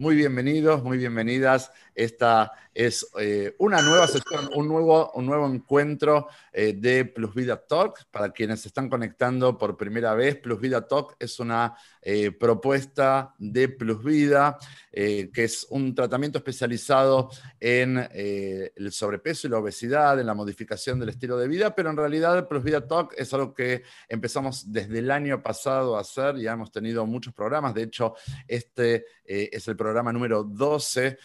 Muy bienvenidos, muy bienvenidas. Esta es eh, una nueva sesión, un nuevo, un nuevo encuentro eh, de Plus Vida Talk. Para quienes se están conectando por primera vez, Plus Vida Talk es una eh, propuesta de Plus Vida, que es un tratamiento especializado en el sobrepeso y la obesidad, en la modificación del estilo de vida, pero en realidad Plus Vida Talk es algo que empezamos desde el año pasado a hacer, ya hemos tenido muchos programas, de hecho, este es el programa número 12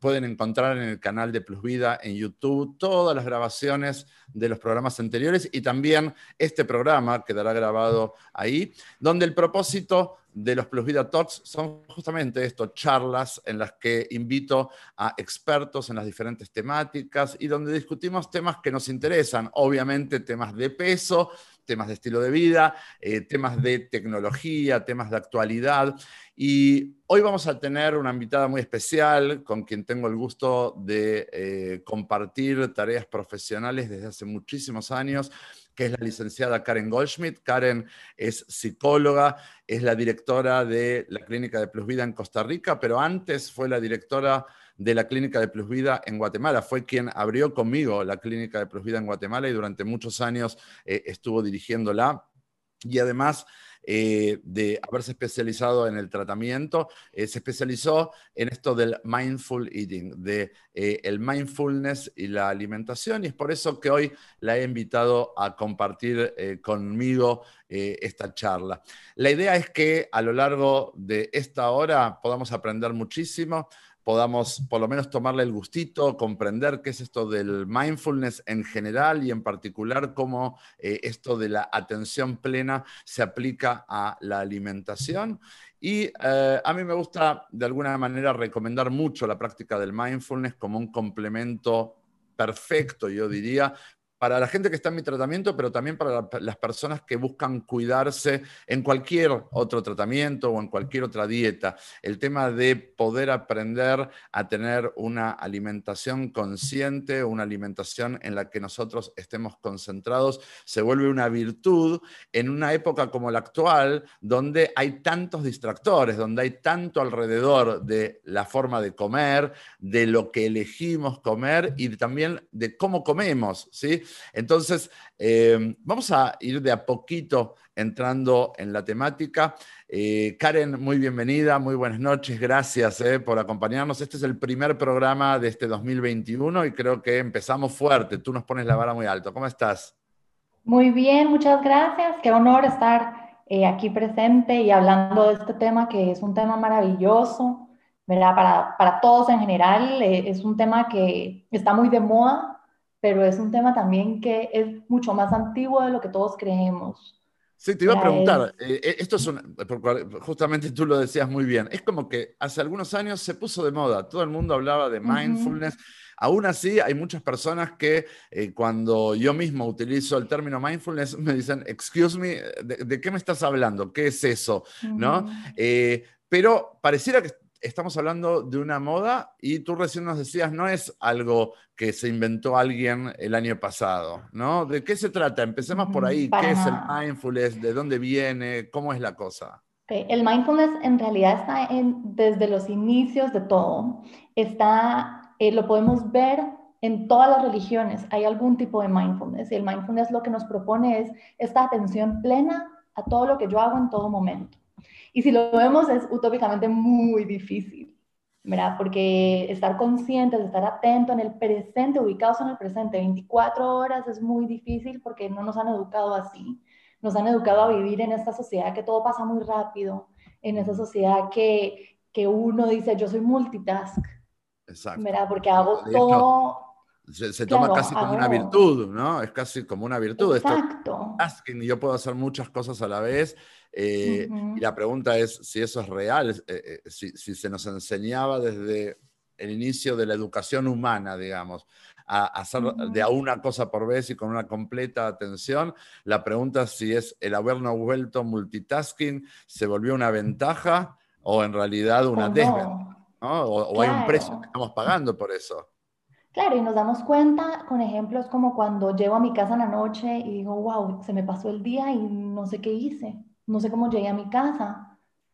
pueden encontrar en el canal de Plus Vida en YouTube todas las grabaciones de los programas anteriores y también este programa quedará grabado ahí, donde el propósito de los Plus Vida Talks son justamente esto, charlas en las que invito a expertos en las diferentes temáticas y donde discutimos temas que nos interesan, obviamente temas de peso, temas de estilo de vida, eh, temas de tecnología, temas de actualidad. Y hoy vamos a tener una invitada muy especial con quien tengo el gusto de eh, compartir tareas profesionales desde hace muchísimos años que es la licenciada Karen Goldschmidt. Karen es psicóloga, es la directora de la Clínica de Plus Vida en Costa Rica, pero antes fue la directora de la Clínica de Plus Vida en Guatemala. Fue quien abrió conmigo la Clínica de Plus Vida en Guatemala y durante muchos años eh, estuvo dirigiéndola. Y además eh, de haberse especializado en el tratamiento, eh, se especializó en esto del mindful eating, de el mindfulness y la alimentación, y es por eso que hoy la he invitado a compartir conmigo esta charla. La idea es que a lo largo de esta hora podamos aprender muchísimo podamos por lo menos tomarle el gustito, comprender qué es esto del mindfulness en general y en particular cómo eh, esto de la atención plena se aplica a la alimentación. Y eh, a mí me gusta de alguna manera recomendar mucho la práctica del mindfulness como un complemento perfecto, yo diría, para la gente que está en mi tratamiento, pero también para las personas que buscan cuidarse en cualquier otro tratamiento o en cualquier otra dieta. El tema de poder aprender a tener una alimentación consciente, una alimentación en la que nosotros estemos concentrados, se vuelve una virtud en una época como la actual, donde hay tantos distractores, donde hay tanto alrededor de la forma de comer, de lo que elegimos comer y también de cómo comemos, ¿sí? Entonces, eh, vamos a ir de a poquito entrando en la temática. Eh, Karen, muy bienvenida, muy buenas noches, gracias eh, por acompañarnos. Este es el primer programa de este 2021 y creo que empezamos fuerte. Tú nos pones la vara muy alto. ¿Cómo estás? Muy bien, muchas gracias. Qué honor estar aquí presente y hablando de este tema que es un tema maravilloso, ¿verdad? Para, para todos en general, es un tema que está muy de moda pero es un tema también que es mucho más antiguo de lo que todos creemos. Sí, te iba a preguntar, eh, eh, esto es un, justamente tú lo decías muy bien, es como que hace algunos años se puso de moda, todo el mundo hablaba de mindfulness, aún así hay muchas personas que eh, cuando yo mismo utilizo el término mindfulness me dicen, excuse me, ¿de, qué me estás hablando? ¿Qué es eso? ¿No? pero pareciera que estamos hablando de una moda y tú recién nos decías, no es algo que se inventó alguien el año pasado, ¿no? ¿De qué se trata? Empecemos por ahí. ¿Qué es el mindfulness? ¿De dónde viene? ¿Cómo es la cosa? El mindfulness en realidad está en, desde los inicios de todo. Está, eh, lo podemos ver en todas las religiones. Hay algún tipo de mindfulness y el mindfulness lo que nos propone es esta atención plena a todo lo que yo hago en todo momento. Y si lo vemos es utópicamente muy difícil, ¿verdad? Porque estar conscientes, estar atentos en el presente, ubicados en el presente 24 horas es muy difícil porque no nos han educado así. Nos han educado a vivir en esta sociedad que todo pasa muy rápido, en esa sociedad que, que uno dice, yo soy multitask. Exacto. ¿verdad? Porque hago todo se, toma casi como una virtud, ¿no? Es casi como una virtud. Exacto. Esto, yo puedo hacer muchas cosas a la vez. Eh, y la pregunta es si eso es real, eh, eh, si, se nos enseñaba desde el inicio de la educación humana, digamos, a, hacer de a una cosa por vez y con una completa atención. La pregunta es si es el habernos vuelto multitasking se volvió una ventaja o en realidad una desventaja, ¿no? O, hay un precio que estamos pagando por eso. Claro, y nos damos cuenta con ejemplos como cuando llego a mi casa en la noche y digo, wow, se me pasó el día y no sé qué hice, no sé cómo llegué a mi casa.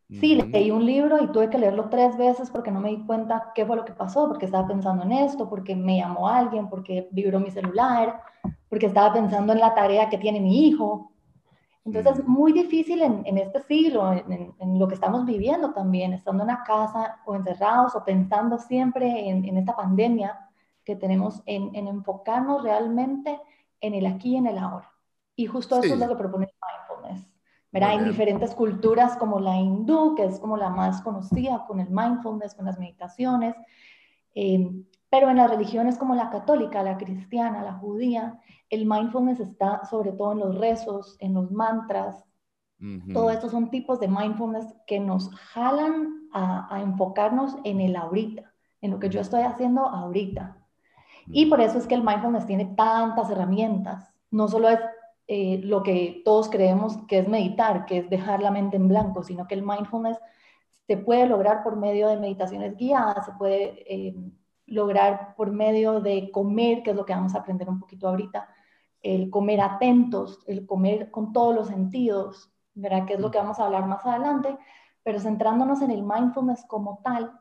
Sí, leí un libro y tuve que leerlo tres veces porque no me di cuenta qué fue lo que pasó, porque estaba pensando en esto, porque me llamó alguien, porque vibró mi celular, porque estaba pensando en la tarea que tiene mi hijo. Entonces es muy difícil en, este siglo, en, lo que estamos viviendo también, estando en la casa o encerrados o pensando siempre en, esta pandemia que tenemos, en, enfocarnos realmente en el aquí y en el ahora. Y justo eso es lo que propone mindfulness hay diferentes culturas como la hindú, que es como la más conocida con el mindfulness, con las meditaciones, eh, pero en las religiones como la católica, la cristiana, la judía, el mindfulness está sobre todo en los rezos, en los mantras. Todo esto son tipos de mindfulness que nos jalan a, enfocarnos en el ahorita, en lo que yo estoy haciendo ahorita. Y por eso es que el mindfulness tiene tantas herramientas. No solo es eh, lo que todos creemos que es meditar, que es dejar la mente en blanco, sino que el mindfulness se puede lograr por medio de meditaciones guiadas, se puede eh, lograr por medio de comer, que es lo que vamos a aprender un poquito ahorita, el comer atentos, el comer con todos los sentidos, ¿verdad? Que es lo que vamos a hablar más adelante, pero centrándonos en el mindfulness como tal,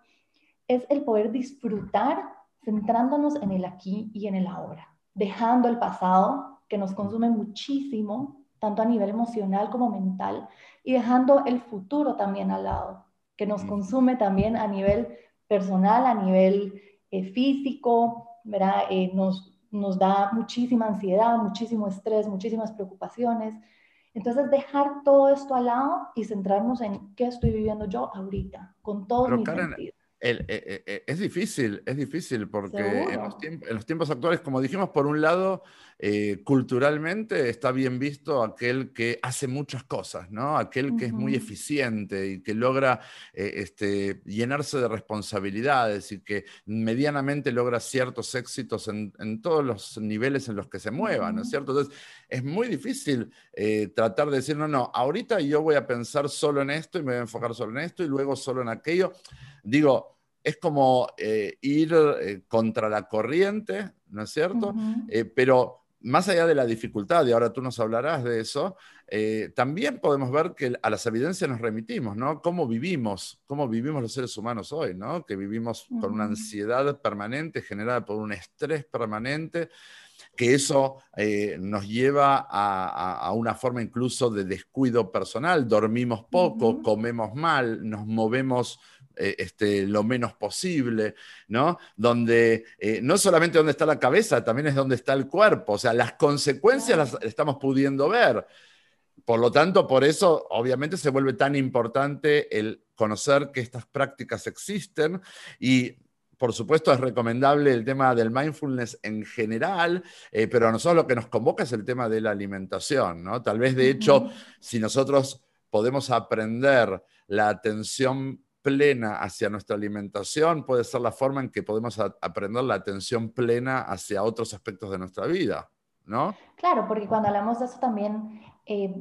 es el poder disfrutar centrándonos en el aquí y en el ahora, dejando el pasado que nos consume muchísimo, tanto a nivel emocional como mental, y dejando el futuro también al lado, que nos consume también a nivel personal, a nivel eh, físico, ¿verdad? Eh, nos, nos da muchísima ansiedad, muchísimo estrés, muchísimas preocupaciones. Entonces, dejar todo esto al lado y centrarnos en qué estoy viviendo yo ahorita, con todos mis sentidos. Eh, eh, eh, es difícil, es difícil porque en los, tiempos, actuales, como dijimos, por un lado, culturalmente está bien visto aquel que hace muchas cosas, ¿no? Aquel que es muy eficiente y que logra este, llenarse de responsabilidades y que medianamente logra ciertos éxitos en, todos los niveles en los que se mueva, ¿no es cierto? Entonces, es muy difícil tratar de decir, no, no, ahorita yo voy a pensar solo en esto y me voy a enfocar solo en esto y luego solo en aquello. Digo, es como eh, ir eh, contra la corriente, ¿no es cierto? Eh, pero más allá de la dificultad, y ahora tú nos hablarás de eso, también podemos ver que a las evidencias nos remitimos, ¿no? Cómo vivimos, cómo vivimos los seres humanos hoy, ¿no? Que vivimos con una ansiedad permanente generada por un estrés permanente, que eso nos lleva a, una forma incluso de descuido personal, dormimos poco, comemos mal, nos movemos eh, este, lo menos posible, ¿no? Donde eh, no solamente donde está la cabeza, también es donde está el cuerpo, o sea, las consecuencias las estamos pudiendo ver. Por lo tanto, por eso obviamente se vuelve tan importante el conocer que estas prácticas existen y por supuesto, es recomendable el tema del mindfulness en general, eh, pero a nosotros lo que nos convoca es el tema de la alimentación, ¿no? Tal vez, de hecho, si nosotros podemos aprender la atención plena hacia nuestra alimentación puede ser la forma en que podemos aprender la atención plena hacia otros aspectos de nuestra vida, ¿no? Claro, porque cuando hablamos de eso también eh,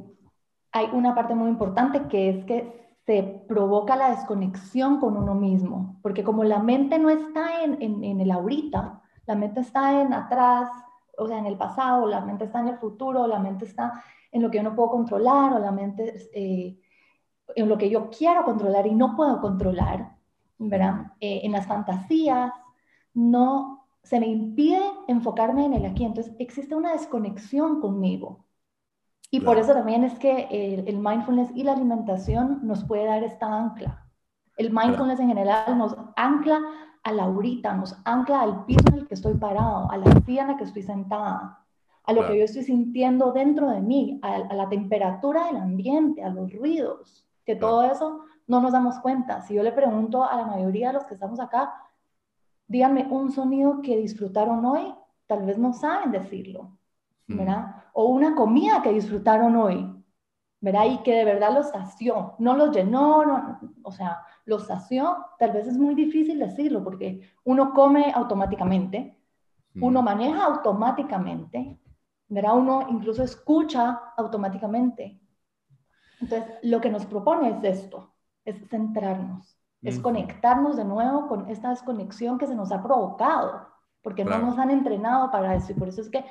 hay una parte muy importante que es que se provoca la desconexión con uno mismo, porque como la mente no está en, el ahorita, la mente está en atrás, o sea, en el pasado, la mente está en el futuro, la mente está en lo que yo no puedo controlar, o la mente eh, en lo que yo quiero controlar y no puedo controlar, ¿verdad? Eh, en las fantasías, no se me impide enfocarme en el aquí. Entonces existe una desconexión conmigo. Y por eso también es que el, mindfulness y la alimentación nos puede dar esta ancla. El mindfulness en general nos ancla a la ahorita, nos ancla al piso en el que estoy parado, a la silla en la que estoy sentada, a lo que yo estoy sintiendo dentro de mí, a, la temperatura del ambiente, a los ruidos que todo eso no nos damos cuenta. Si yo le pregunto a la mayoría de los que estamos acá, díganme un sonido que disfrutaron hoy, tal vez no saben decirlo, mm. ¿verdad? O una comida que disfrutaron hoy, ¿verdad? Y que de verdad los sació, no los llenó, no, o sea, los sació, tal vez es muy difícil decirlo porque uno come automáticamente, uno mm. maneja automáticamente, ¿verdad? Uno incluso escucha automáticamente, entonces, lo que nos propone es esto, es centrarnos, es conectarnos de nuevo con esta desconexión que se nos ha provocado, porque no nos han entrenado para eso. Y por eso es que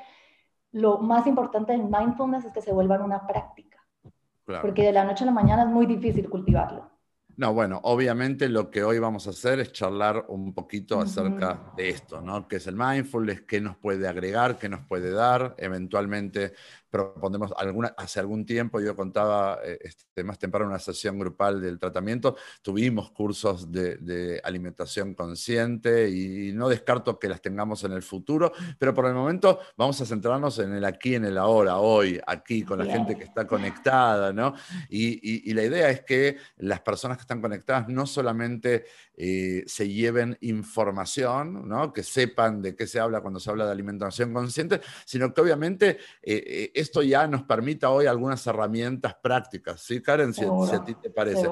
lo más importante en mindfulness es que se vuelvan una práctica. Porque de la noche a la mañana es muy difícil cultivarlo. No, bueno, obviamente lo que hoy vamos a hacer es charlar un poquito acerca de esto, ¿no? ¿Qué es el mindfulness? ¿Qué nos puede agregar? ¿Qué nos puede dar? Eventualmente proponemos alguna, hace algún tiempo, yo contaba eh, este, más temprano una sesión grupal del tratamiento, tuvimos cursos de, alimentación consciente y no descarto que las tengamos en el futuro, pero por el momento vamos a centrarnos en el aquí, en el ahora, hoy, aquí, con la gente que está conectada, ¿no? Y, y, la idea es que las personas que están conectadas no solamente eh, se lleven información, ¿no? Que sepan de qué se habla cuando se habla de alimentación consciente, sino que obviamente... Eh, esto ya nos permita hoy algunas herramientas prácticas, ¿sí, Karen? Si, a ti te parece.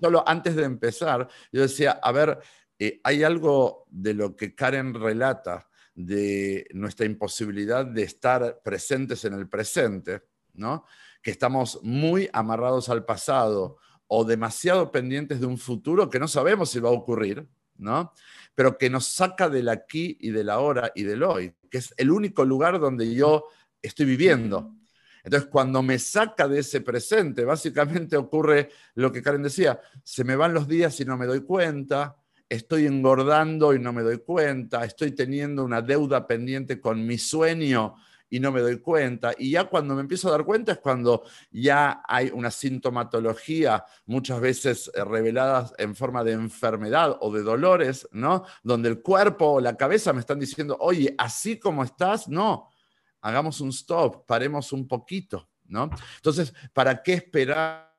solo antes de empezar, yo decía, a ver, eh, hay algo de lo que Karen relata de nuestra imposibilidad de estar presentes en el presente, ¿no? Que estamos muy amarrados al pasado o demasiado pendientes de un futuro que no sabemos si va a ocurrir, ¿no? Pero que nos saca del aquí y del ahora y del hoy, que es el único lugar donde yo estoy viviendo. Entonces, cuando me saca de ese presente, básicamente ocurre lo que Karen decía, se me van los días y no me doy cuenta, estoy engordando y no me doy cuenta, estoy teniendo una deuda pendiente con mi sueño y no me doy cuenta. Y ya cuando me empiezo a dar cuenta es cuando ya hay una sintomatología, muchas veces eh, reveladas en forma de enfermedad o de dolores, ¿no? Donde el cuerpo o la cabeza me están diciendo, oye, así como estás, no, hagamos un stop, paremos un poquito, ¿no? Entonces, ¿para qué esperar?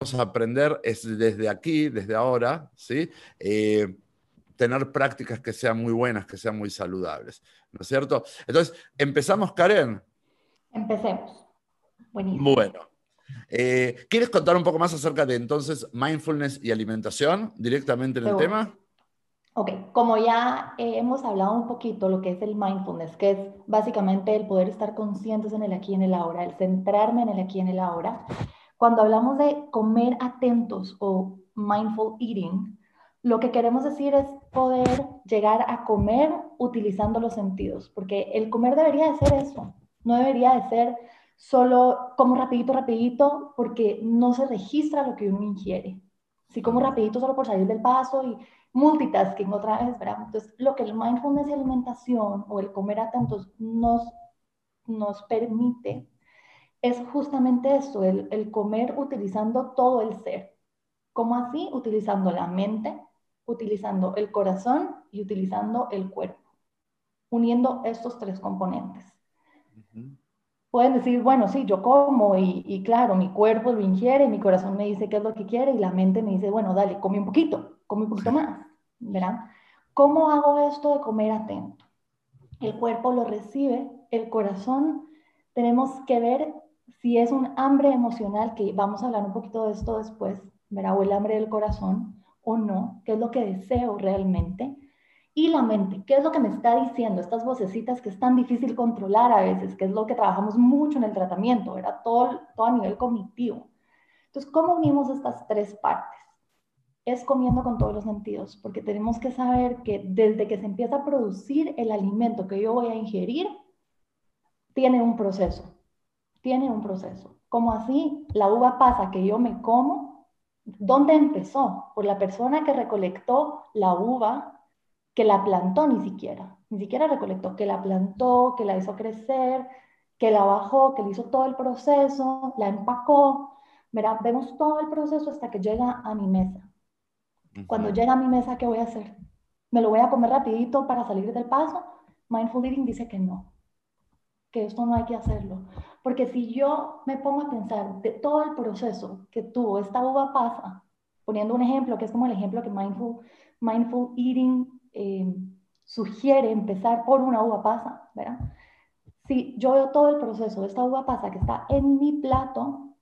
Vamos a aprender es desde aquí, desde ahora, ¿sí? Eh, tener prácticas que sean muy buenas, que sean muy saludables, ¿no es cierto? Entonces, empezamos, Karen. Empecemos. Buenísimo. Bueno, eh, ¿Quieres contar un poco más acerca de entonces mindfulness y alimentación directamente en el tema? Ok, como ya hemos hablado un poquito lo que es el mindfulness, que es básicamente el poder estar conscientes en el aquí y en el ahora, el centrarme en el aquí y en el ahora. Cuando hablamos de comer atentos o mindful eating, lo que queremos decir es poder llegar a comer utilizando los sentidos, porque el comer debería de ser eso, no debería de ser solo como rapidito, rapidito, porque no se registra lo que uno ingiere. Si como rapidito solo por salir del paso y multitasking otra vez, ¿verdad? Entonces, lo que el mindfulness y alimentación o el comer atentos nos, nos permite es justamente eso, el, el comer utilizando todo el ser. ¿Cómo así? Utilizando la mente, utilizando el corazón y utilizando el cuerpo, uniendo estos tres componentes pueden decir, bueno, sí, yo como y, claro, mi cuerpo lo ingiere, mi corazón me dice qué es lo que quiere y la mente me dice, bueno, dale, come un poquito, come un poquito más, ¿verdad? ¿Cómo hago esto de comer atento? El cuerpo lo recibe, el corazón, tenemos que ver si es un hambre emocional, que vamos a hablar un poquito de esto después, ¿verdad? O el hambre del corazón o no, qué es lo que deseo realmente y la mente, ¿qué es lo que me está diciendo? Estas vocecitas que es tan difícil controlar a veces, que es lo que trabajamos mucho en el tratamiento, era todo, todo a nivel cognitivo. Entonces, ¿cómo unimos estas tres partes? Es comiendo con todos los sentidos, porque tenemos que saber que desde que se empieza a producir el alimento que yo voy a ingerir, tiene un proceso, tiene un proceso. Como así, la uva pasa que yo me como, ¿dónde empezó? Por la persona que recolectó la uva que la plantó ni siquiera, ni siquiera recolectó, que la plantó, que la hizo crecer, que la bajó, que le hizo todo el proceso, la empacó. Mira, vemos todo el proceso hasta que llega a mi mesa. Cuando llega a mi mesa, ¿qué voy a hacer? ¿Me lo voy a comer rapidito para salir del paso? Mindful Eating dice que no, que esto no hay que hacerlo. Porque si yo me pongo a pensar de todo el proceso que tuvo esta uva pasa, poniendo un ejemplo que es como el ejemplo que Mindful, mindful Eating eh, sugiere empezar por una uva pasa, ¿verdad? Si yo veo todo el proceso de esta uva pasa que está en mi plato,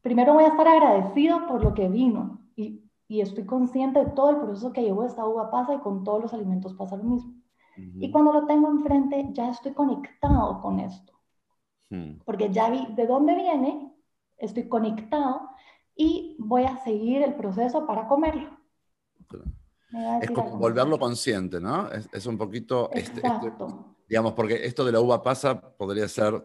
primero voy a estar agradecido por lo que vino y, y estoy consciente de todo el proceso que llevó esta uva pasa y con todos los alimentos pasa lo mismo. Y cuando lo tengo enfrente, ya estoy conectado con esto. Hmm. Porque ya vi de dónde viene, estoy conectado y voy a seguir el proceso para comerlo. Es como volverlo consciente, ¿no? Es, un poquito, este, este, Digamos, porque esto de la uva pasa podría ser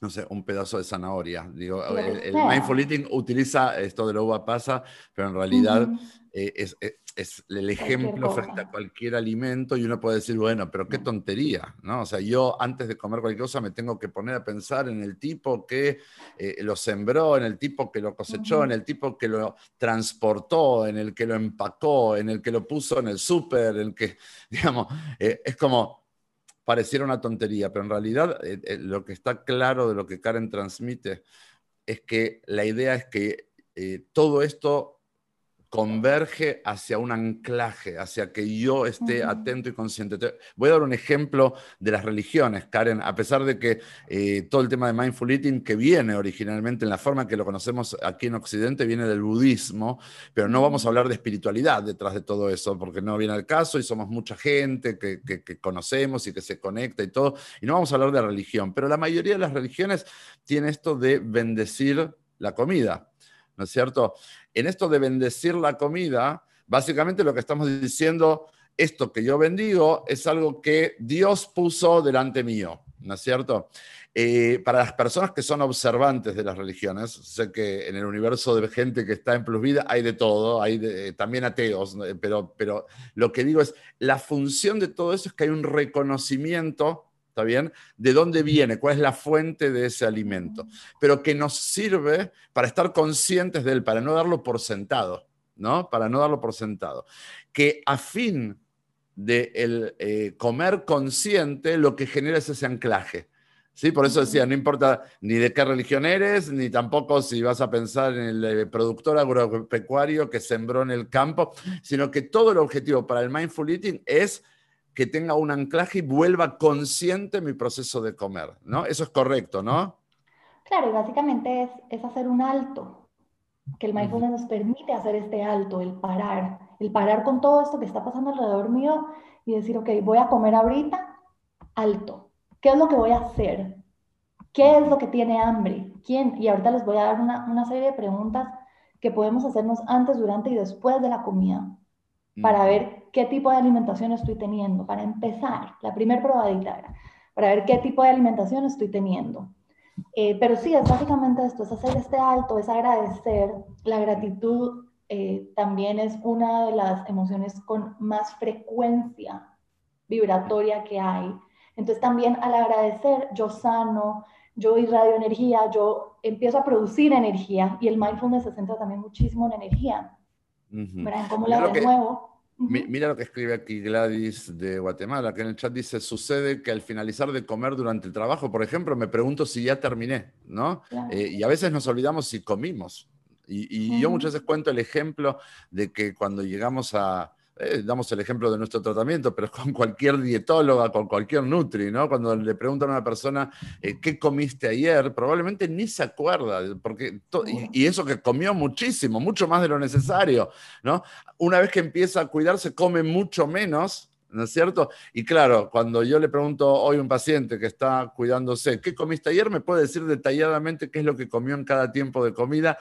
no sé, un pedazo de zanahoria. Digo, el, mindful eating utiliza esto de la uva pasa, pero en realidad eh, es, es, el ejemplo frente a cualquier alimento y uno puede decir, bueno, pero qué tontería, ¿no? O sea, yo antes de comer cualquier cosa me tengo que poner a pensar en el tipo que eh, lo sembró, en el tipo que lo cosechó, en el tipo que lo transportó, en el que lo empacó, en el que lo puso en el súper, en el que, digamos, eh, es como pareciera una tontería, pero en realidad eh, eh, lo que está claro de lo que Karen transmite es que la idea es que eh, todo esto converge hacia un anclaje, hacia que yo esté atento y consciente. voy a dar un ejemplo de las religiones, Karen, a pesar de que eh, todo el tema de mindful eating, que viene originalmente en la forma que lo conocemos aquí en Occidente, viene del budismo, pero no vamos a hablar de espiritualidad detrás de todo eso, porque no viene al caso y somos mucha gente que, que conocemos y que se conecta y todo, y no vamos a hablar de religión, pero la mayoría de las religiones tiene esto de bendecir la comida. ¿no es cierto? En esto de bendecir la comida, básicamente lo que estamos diciendo, esto que yo bendigo es algo que Dios puso delante mío, ¿no es cierto? Eh, para las personas que son observantes de las religiones, sé que en el universo de gente que está en Plus Vida hay de todo, hay también ateos, pero, pero lo que digo es, la función de todo eso es que hay un reconocimiento ¿está bien? De dónde viene, cuál es la fuente de ese alimento, pero que nos sirve para estar conscientes de él, para no darlo por sentado, ¿no? Para no darlo por sentado. Que a fin de el, eh, comer consciente, lo que genera es ese anclaje. ¿Sí? Por eso decía, no importa ni de qué religión eres, ni tampoco si vas a pensar en el eh, productor agropecuario que sembró en el campo, sino que todo el objetivo para el mindful eating es que tenga un anclaje y vuelva consciente mi proceso de comer, ¿no? Eso es correcto, ¿no? Claro, y básicamente es, es hacer un alto, que el mindfulness nos permite hacer este alto, el parar, el parar con todo esto que está pasando alrededor mío y decir, ok, voy a comer ahorita, alto. ¿Qué es lo que voy a hacer? ¿Qué es lo que tiene hambre? ¿Quién? Y ahorita les voy a dar una, una serie de preguntas que podemos hacernos antes, durante y después de la comida para ver qué tipo de alimentación estoy teniendo. Para empezar, la primera probadita era para ver qué tipo de alimentación estoy teniendo. Eh, pero sí, es básicamente esto, es hacer este alto, es agradecer. La gratitud eh, también es una de las emociones con más frecuencia vibratoria que hay. Entonces también al agradecer, yo sano, yo irradio energía, yo empiezo a producir energía y el mindfulness se centra también muchísimo en energía. ¿Cómo la Mira lo que escribe aquí Gladys de Guatemala, que en el chat dice, sucede que al finalizar de comer durante el trabajo, por ejemplo, me pregunto si ya terminé, ¿no? Eh, y a veces nos olvidamos si comimos. Y, yo muchas veces cuento el ejemplo de que cuando llegamos a, eh, damos el ejemplo de nuestro tratamiento, pero con cualquier dietóloga, con cualquier nutri, ¿no? Cuando le preguntan a una persona, eh, ¿qué comiste ayer? Probablemente ni se acuerda, porque y, y, eso que comió muchísimo, mucho más de lo necesario, ¿no? Una vez que empieza a cuidarse, come mucho menos ¿no es cierto? Y claro, cuando yo le pregunto hoy a un paciente que está cuidándose, ¿qué comiste ayer? Me puede decir detalladamente qué es lo que comió en cada tiempo de comida,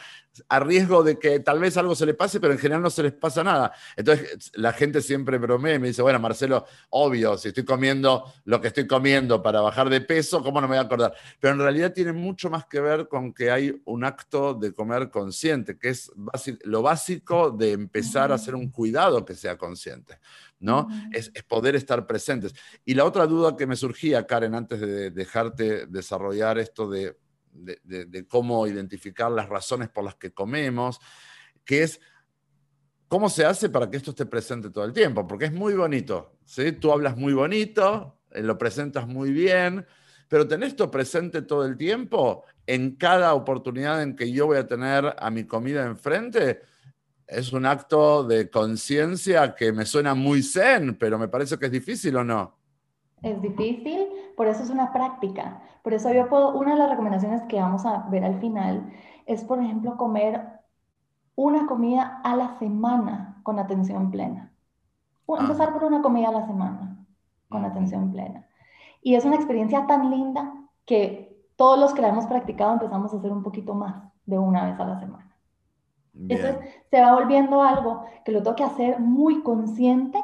a riesgo de que tal vez algo se le pase, pero en general no se les pasa nada. Entonces la gente siempre bromea y me dice, bueno, Marcelo, obvio, si estoy comiendo lo que estoy comiendo para bajar de peso, ¿cómo no me voy a acordar? Pero en realidad tiene mucho más que ver con que hay un acto de comer consciente, que es lo básico de empezar a hacer un cuidado que sea consciente. ¿No? es, poder estar presentes. Y la otra duda que me surgía, Karen, antes de dejarte desarrollar esto de, cómo identificar las razones por las que comemos, que es, ¿cómo se hace para que esto esté presente todo el tiempo? Porque es muy bonito, ¿sí? Tú hablas muy bonito, eh, lo presentas muy bien, pero tener esto presente todo el tiempo, en cada oportunidad en que yo voy a tener a mi comida enfrente, es un acto de conciencia que me suena muy zen, pero me parece que es difícil o no. Es difícil, por eso es una práctica. Por eso yo puedo, una de las recomendaciones que vamos a ver al final es, por ejemplo, comer una comida a la semana con atención plena. Empezar por una comida a la semana con atención plena. Y es una experiencia tan linda que todos los que la hemos practicado empezamos a hacer un poquito más de una vez a la semana. Entonces se va volviendo algo que lo tengo que hacer muy consciente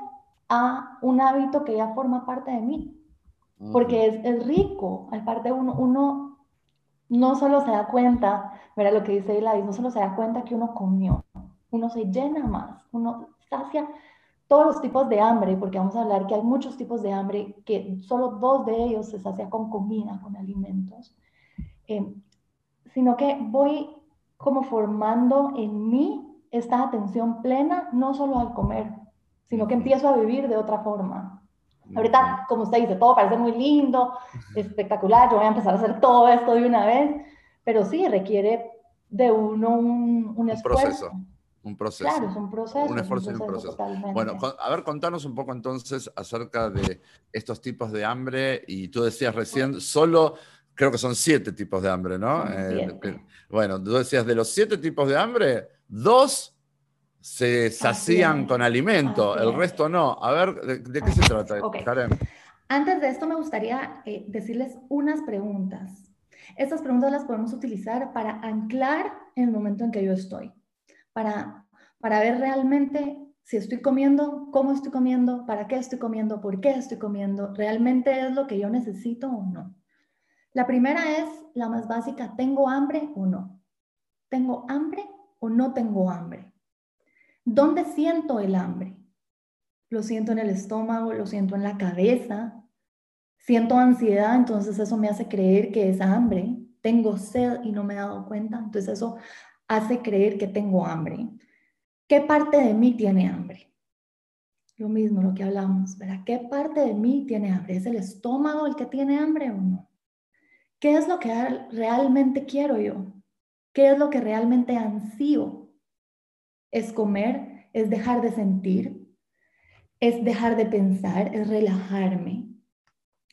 a un hábito que ya forma parte de mí. porque es, es, rico. Aparte, uno, uno no solo se da cuenta, mira lo que dice Gladys, no solo se da cuenta que uno comió, uno se llena más, uno sacia todos los tipos de hambre, porque vamos a hablar que hay muchos tipos de hambre, que solo dos de ellos se sacia con comida, con alimentos, eh, sino que voy como formando en mí esta atención plena, no solo al comer, sino que empiezo a vivir de otra forma. Ahorita, como usted dice, todo parece muy lindo, espectacular, yo voy a empezar a hacer todo esto de una vez, pero sí requiere de uno un, un, esfuerzo. Un proceso. Claro, es un proceso. Un esfuerzo y un proceso. Bueno, a ver, contanos un poco entonces acerca de estos tipos de hambre. Y tú decías recién, solo creo que son siete tipos de hambre, ¿no? Eh, bueno, tú decías de los siete tipos de hambre, dos se sacían con alimento, el resto no. A ver, ¿de, qué se trata, Karen? Antes de esto me gustaría eh, decirles unas preguntas. Estas preguntas las podemos utilizar para anclar en el momento en que yo estoy para, para ver realmente si estoy comiendo, cómo estoy comiendo, para qué estoy comiendo, por qué estoy comiendo, realmente es lo que yo necesito o no. La primera es la más básica, ¿tengo hambre o no? ¿Tengo hambre o no tengo hambre? ¿Dónde siento el hambre? Lo siento en el estómago, lo siento en la cabeza, siento ansiedad, entonces eso me hace creer que es hambre. Tengo sed y no me he dado cuenta, entonces eso hace creer que tengo hambre. ¿Qué parte de mí tiene hambre? Lo mismo, lo que hablamos, ¿verdad? ¿Qué parte de mí tiene hambre? ¿Es el estómago el que tiene hambre o no? ¿Qué es lo que realmente quiero yo? ¿Qué es lo que realmente ansío? ¿Es comer? ¿Es dejar de sentir? ¿Es dejar de pensar? ¿Es relajarme?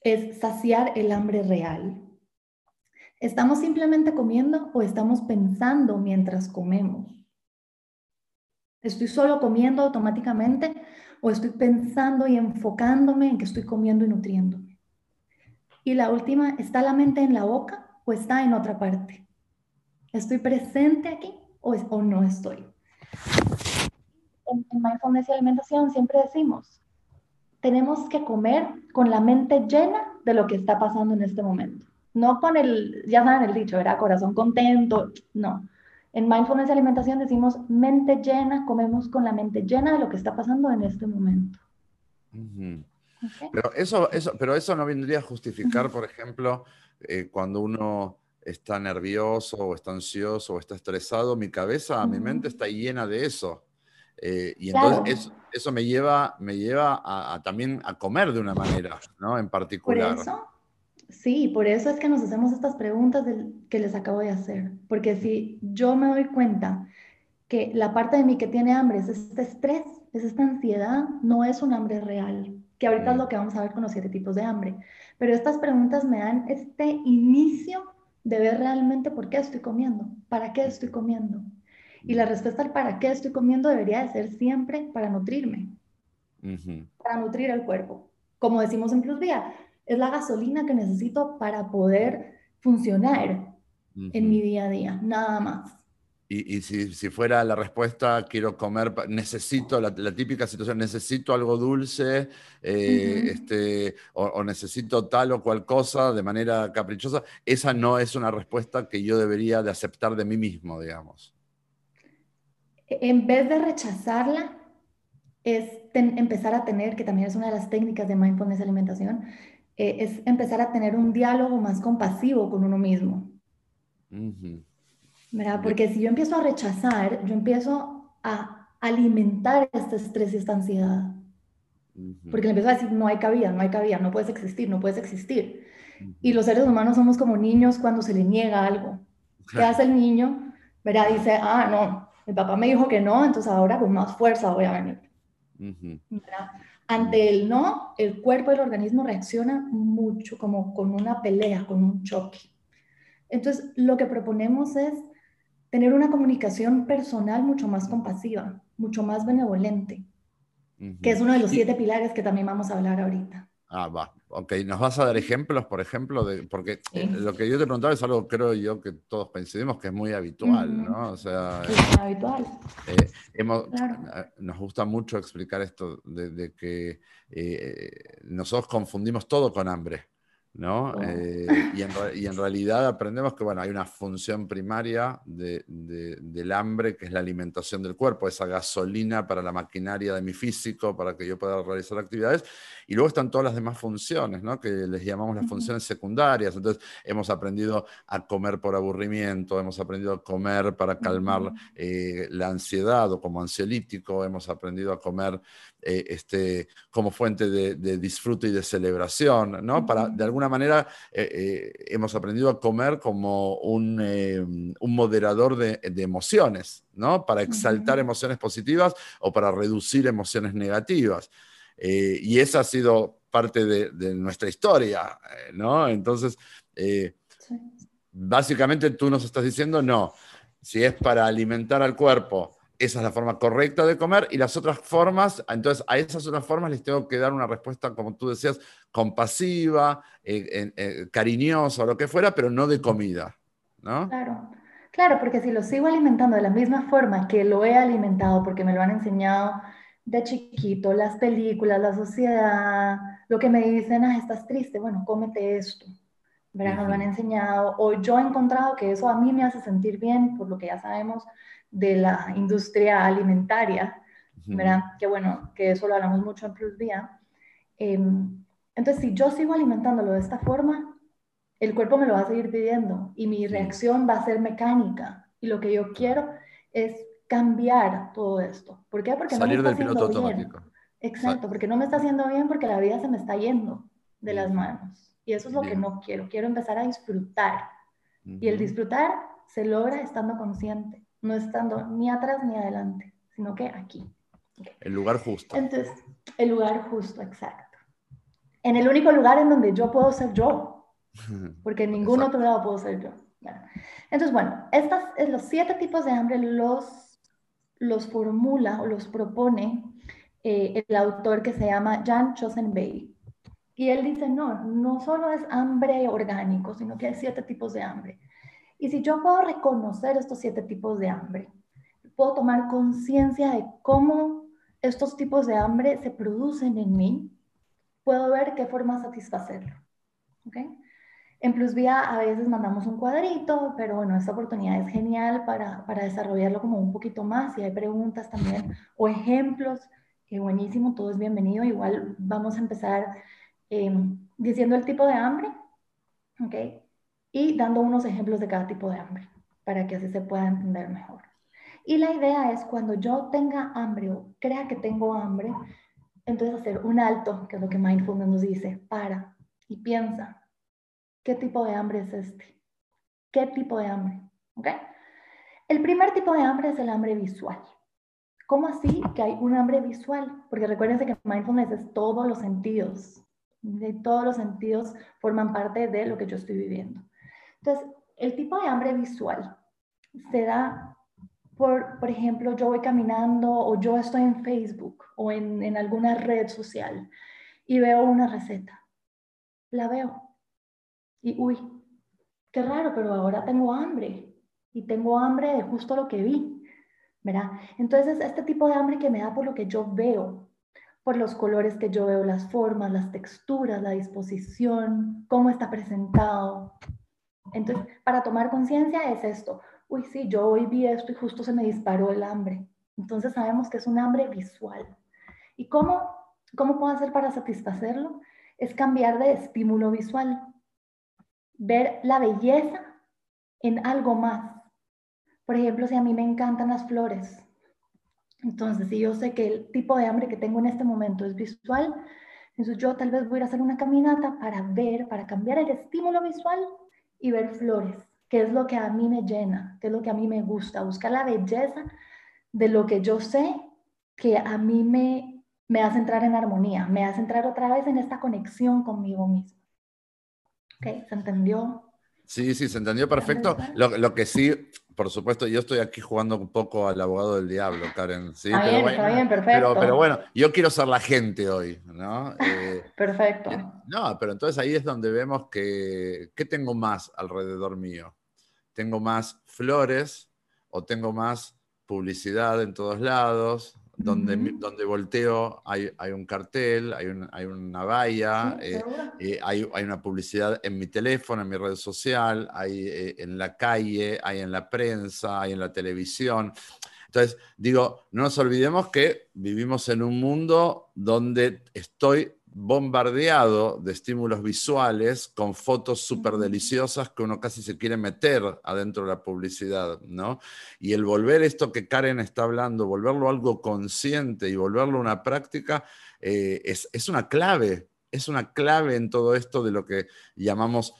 ¿Es saciar el hambre real? ¿Estamos simplemente comiendo o estamos pensando mientras comemos? ¿Estoy solo comiendo automáticamente o estoy pensando y enfocándome en que estoy comiendo y nutriéndome? Y la última, ¿está la mente en la boca o está en otra parte? ¿Estoy presente aquí o, no estoy? En, mindfulness y alimentación siempre decimos, tenemos que comer con la mente llena de lo que está pasando en este momento. No con el, ya saben el dicho, era corazón contento, no. En mindfulness y alimentación decimos mente llena, comemos con la mente llena de lo que está pasando en este momento. Pero, eso, eso, pero eso no vendría a justificar, por ejemplo, eh, cuando uno está nervioso o está ansioso o está estresado, mi cabeza, mi mente está llena de eso. Eh, y entonces eso, me lleva, me lleva a, también a comer de una manera, ¿no? En particular. Por eso, Sí, por eso es que nos hacemos estas preguntas que les acabo de hacer. Porque si yo me doy cuenta que la parte de mí que tiene hambre es este estrés, es esta ansiedad, no es un hambre real, que ahorita es lo que vamos a ver con los siete tipos de hambre. Pero estas preguntas me dan este inicio de ver realmente por qué estoy comiendo, para qué estoy comiendo. Y la respuesta al para qué estoy comiendo debería de ser siempre para nutrirme, para nutrir el cuerpo. Como decimos en Plus Vía, es la gasolina que necesito para poder funcionar en mi día a día, nada más. Y, si, fuera la respuesta, quiero comer, necesito, la, típica situación, necesito algo dulce, eh, este, o, necesito tal o cual cosa de manera caprichosa, esa no es una respuesta que yo debería de aceptar de mí mismo, digamos. En vez de rechazarla, es empezar a tener, que también es una de las técnicas de mindfulness alimentación, eh, es empezar a tener un diálogo más compasivo con uno mismo. ¿Verdad? Porque si yo empiezo a rechazar, yo empiezo a alimentar este estrés y esta ansiedad. Porque le empiezo a decir, no hay cabida, no hay cabida, no puedes existir, no puedes existir. Y los seres humanos somos como niños cuando se le niega algo. ¿Qué hace el niño? ¿Verdad? Dice, ah, no, mi papá me dijo que no, entonces ahora con más fuerza voy a venir. ¿Verdad? Ante el no, el cuerpo y el organismo reacciona mucho, como con una pelea, con un choque. Entonces, lo que proponemos es tener una comunicación personal mucho más compasiva, mucho más benevolente, que es uno de los siete pilares que también vamos a hablar ahorita. Ah, va. Ok, ¿nos vas a dar ejemplos, por ejemplo? De, porque eh, lo que yo te preguntaba es algo, creo yo, que todos coincidimos que es muy habitual, ¿no? O sea, es habitual. Eh, hemos, eh, Nos gusta mucho explicar esto de, que nosotros confundimos todo con hambre. ¿No? Eh, y, en, realidad aprendemos que bueno, hay una función primaria del hambre, que es la alimentación del cuerpo, esa gasolina para la maquinaria de mi físico, para que yo pueda realizar actividades. Y luego están todas las demás funciones, ¿no? que les llamamos las funciones secundarias. Entonces, hemos aprendido a comer por aburrimiento, hemos aprendido a comer para calmar eh, la ansiedad o como ansiolítico, hemos aprendido a comer eh, este, como fuente de, disfrute y de celebración, ¿no? Para, de alguna manera, eh, eh, hemos aprendido a comer como un, moderador de, emociones, ¿no? Para exaltar emociones positivas o para reducir emociones negativas. y esa ha sido parte de, nuestra historia, ¿no? Entonces, básicamente tú nos estás diciendo, no, si es para alimentar al cuerpo, esa es la forma correcta de comer y las otras formas, entonces a esas otras formas les tengo que dar una respuesta, como tú decías, compasiva, eh, eh, cariñosa o lo que fuera, pero no de comida, ¿no? Claro, claro, porque si lo sigo alimentando de la misma forma que lo he alimentado, porque me lo han enseñado de chiquito, las películas, la sociedad, lo que me dicen, ah, estás triste, bueno, cómete esto, ¿verdad? Nos lo han enseñado, o yo he encontrado que eso a mí me hace sentir bien, por lo que ya sabemos, de la industria alimentaria, ¿verdad? Que bueno, que eso lo hablamos mucho en Plus Vía. Em, entonces, si yo sigo alimentándolo de esta forma, el cuerpo me lo va a seguir pidiendo y mi reacción va a ser mecánica. Y lo que yo quiero es cambiar todo esto. ¿Por qué? Porque Salir del piloto automático. Exacto, porque no me está haciendo bien porque la vida se me está yendo de las manos. Y eso es lo que no quiero. Quiero empezar a disfrutar. Y el disfrutar se logra estando consciente no estando ni atrás ni adelante, sino que aquí. El lugar justo. Entonces, el lugar justo, exacto. En el único lugar en donde yo puedo ser yo, porque en ningún otro lado puedo ser yo. Entonces, bueno, estas, los siete tipos de hambre los, los formula o los propone eh, el autor que se llama Jan Chosenbey. Y él dice, no, no solo es hambre orgánico, sino que hay siete tipos de hambre. Y si yo puedo reconocer estos siete tipos de hambre, puedo tomar conciencia de cómo estos tipos de hambre se producen en mí, puedo ver qué forma satisfacerlo. ¿okay? En Plusvía a veces mandamos un cuadrito, pero bueno, esta oportunidad es genial para, para desarrollarlo como un poquito más. Si hay preguntas también o ejemplos, que buenísimo, todo es bienvenido. Igual vamos a empezar em, diciendo el tipo de hambre, ¿ok? Y dando unos ejemplos de cada tipo de hambre para que así se pueda entender mejor. Y la idea es cuando yo tenga hambre o crea que tengo hambre, entonces hacer un alto, que es lo que Mindfulness nos dice, para y piensa, ¿qué tipo de hambre es este? ¿Qué tipo de hambre? ¿Ok? El primer tipo de hambre es el hambre visual. ¿Cómo así que hay un hambre visual? Porque recuérdense que mindfulness es todos los sentidos. De todos los sentidos forman parte de lo que yo estoy viviendo. Entonces, el tipo de hambre visual se da por, por ejemplo, yo voy caminando o yo estoy en Facebook o en, en alguna red social y veo una receta. La veo. Y, uy, qué raro, pero ahora tengo hambre. Y tengo hambre de justo lo que vi. ¿verdad? Entonces, este tipo de hambre que me da por lo que yo veo, por los colores que yo veo, las formas, las texturas, la disposición, cómo está presentado, entonces, para tomar conciencia es esto. Uy, sí, yo hoy vi esto y justo se me disparó el hambre. Entonces sabemos que es un hambre visual. ¿Y cómo, cómo puedo hacer para satisfacerlo? Es cambiar de estímulo visual. Ver la belleza en algo más. Por ejemplo, si a mí me encantan las flores, entonces si yo sé que el tipo de hambre que tengo en este momento es visual, entonces yo tal vez voy a hacer una caminata para ver, para cambiar el estímulo visual y ver flores, que es lo que a mí me llena, que es lo que a mí me gusta, buscar la belleza de lo que yo sé que a mí me, me hace entrar en armonía, me hace entrar otra vez en esta conexión conmigo mismo. ¿Ok? ¿Se entendió? Sí, sí, se entendió perfecto. Lo, lo, que sí, por supuesto, yo estoy aquí jugando un poco al abogado del diablo, Karen. ¿sí? Está bien, está bien, perfecto. Pero, bueno, yo quiero ser la gente hoy, ¿no? Eh, perfecto. No, pero entonces ahí es donde vemos que, ¿qué tengo más alrededor mío? ¿Tengo más flores o tengo más publicidad en todos lados? Donde, donde volteo hay, hay, un cartel, hay, hay una valla, eh, eh, hay, hay, una publicidad en mi teléfono, en mi red social, hay eh, en la calle, hay en la prensa, hay en la televisión. Entonces, digo, no nos olvidemos que vivimos en un mundo donde estoy bombardeado de estímulos visuales con fotos súper deliciosas que uno casi se quiere meter adentro de la publicidad, ¿no? Y el volver esto que Karen está hablando, volverlo algo consciente y volverlo una práctica, eh, es, una clave, es una clave en todo esto de lo que llamamos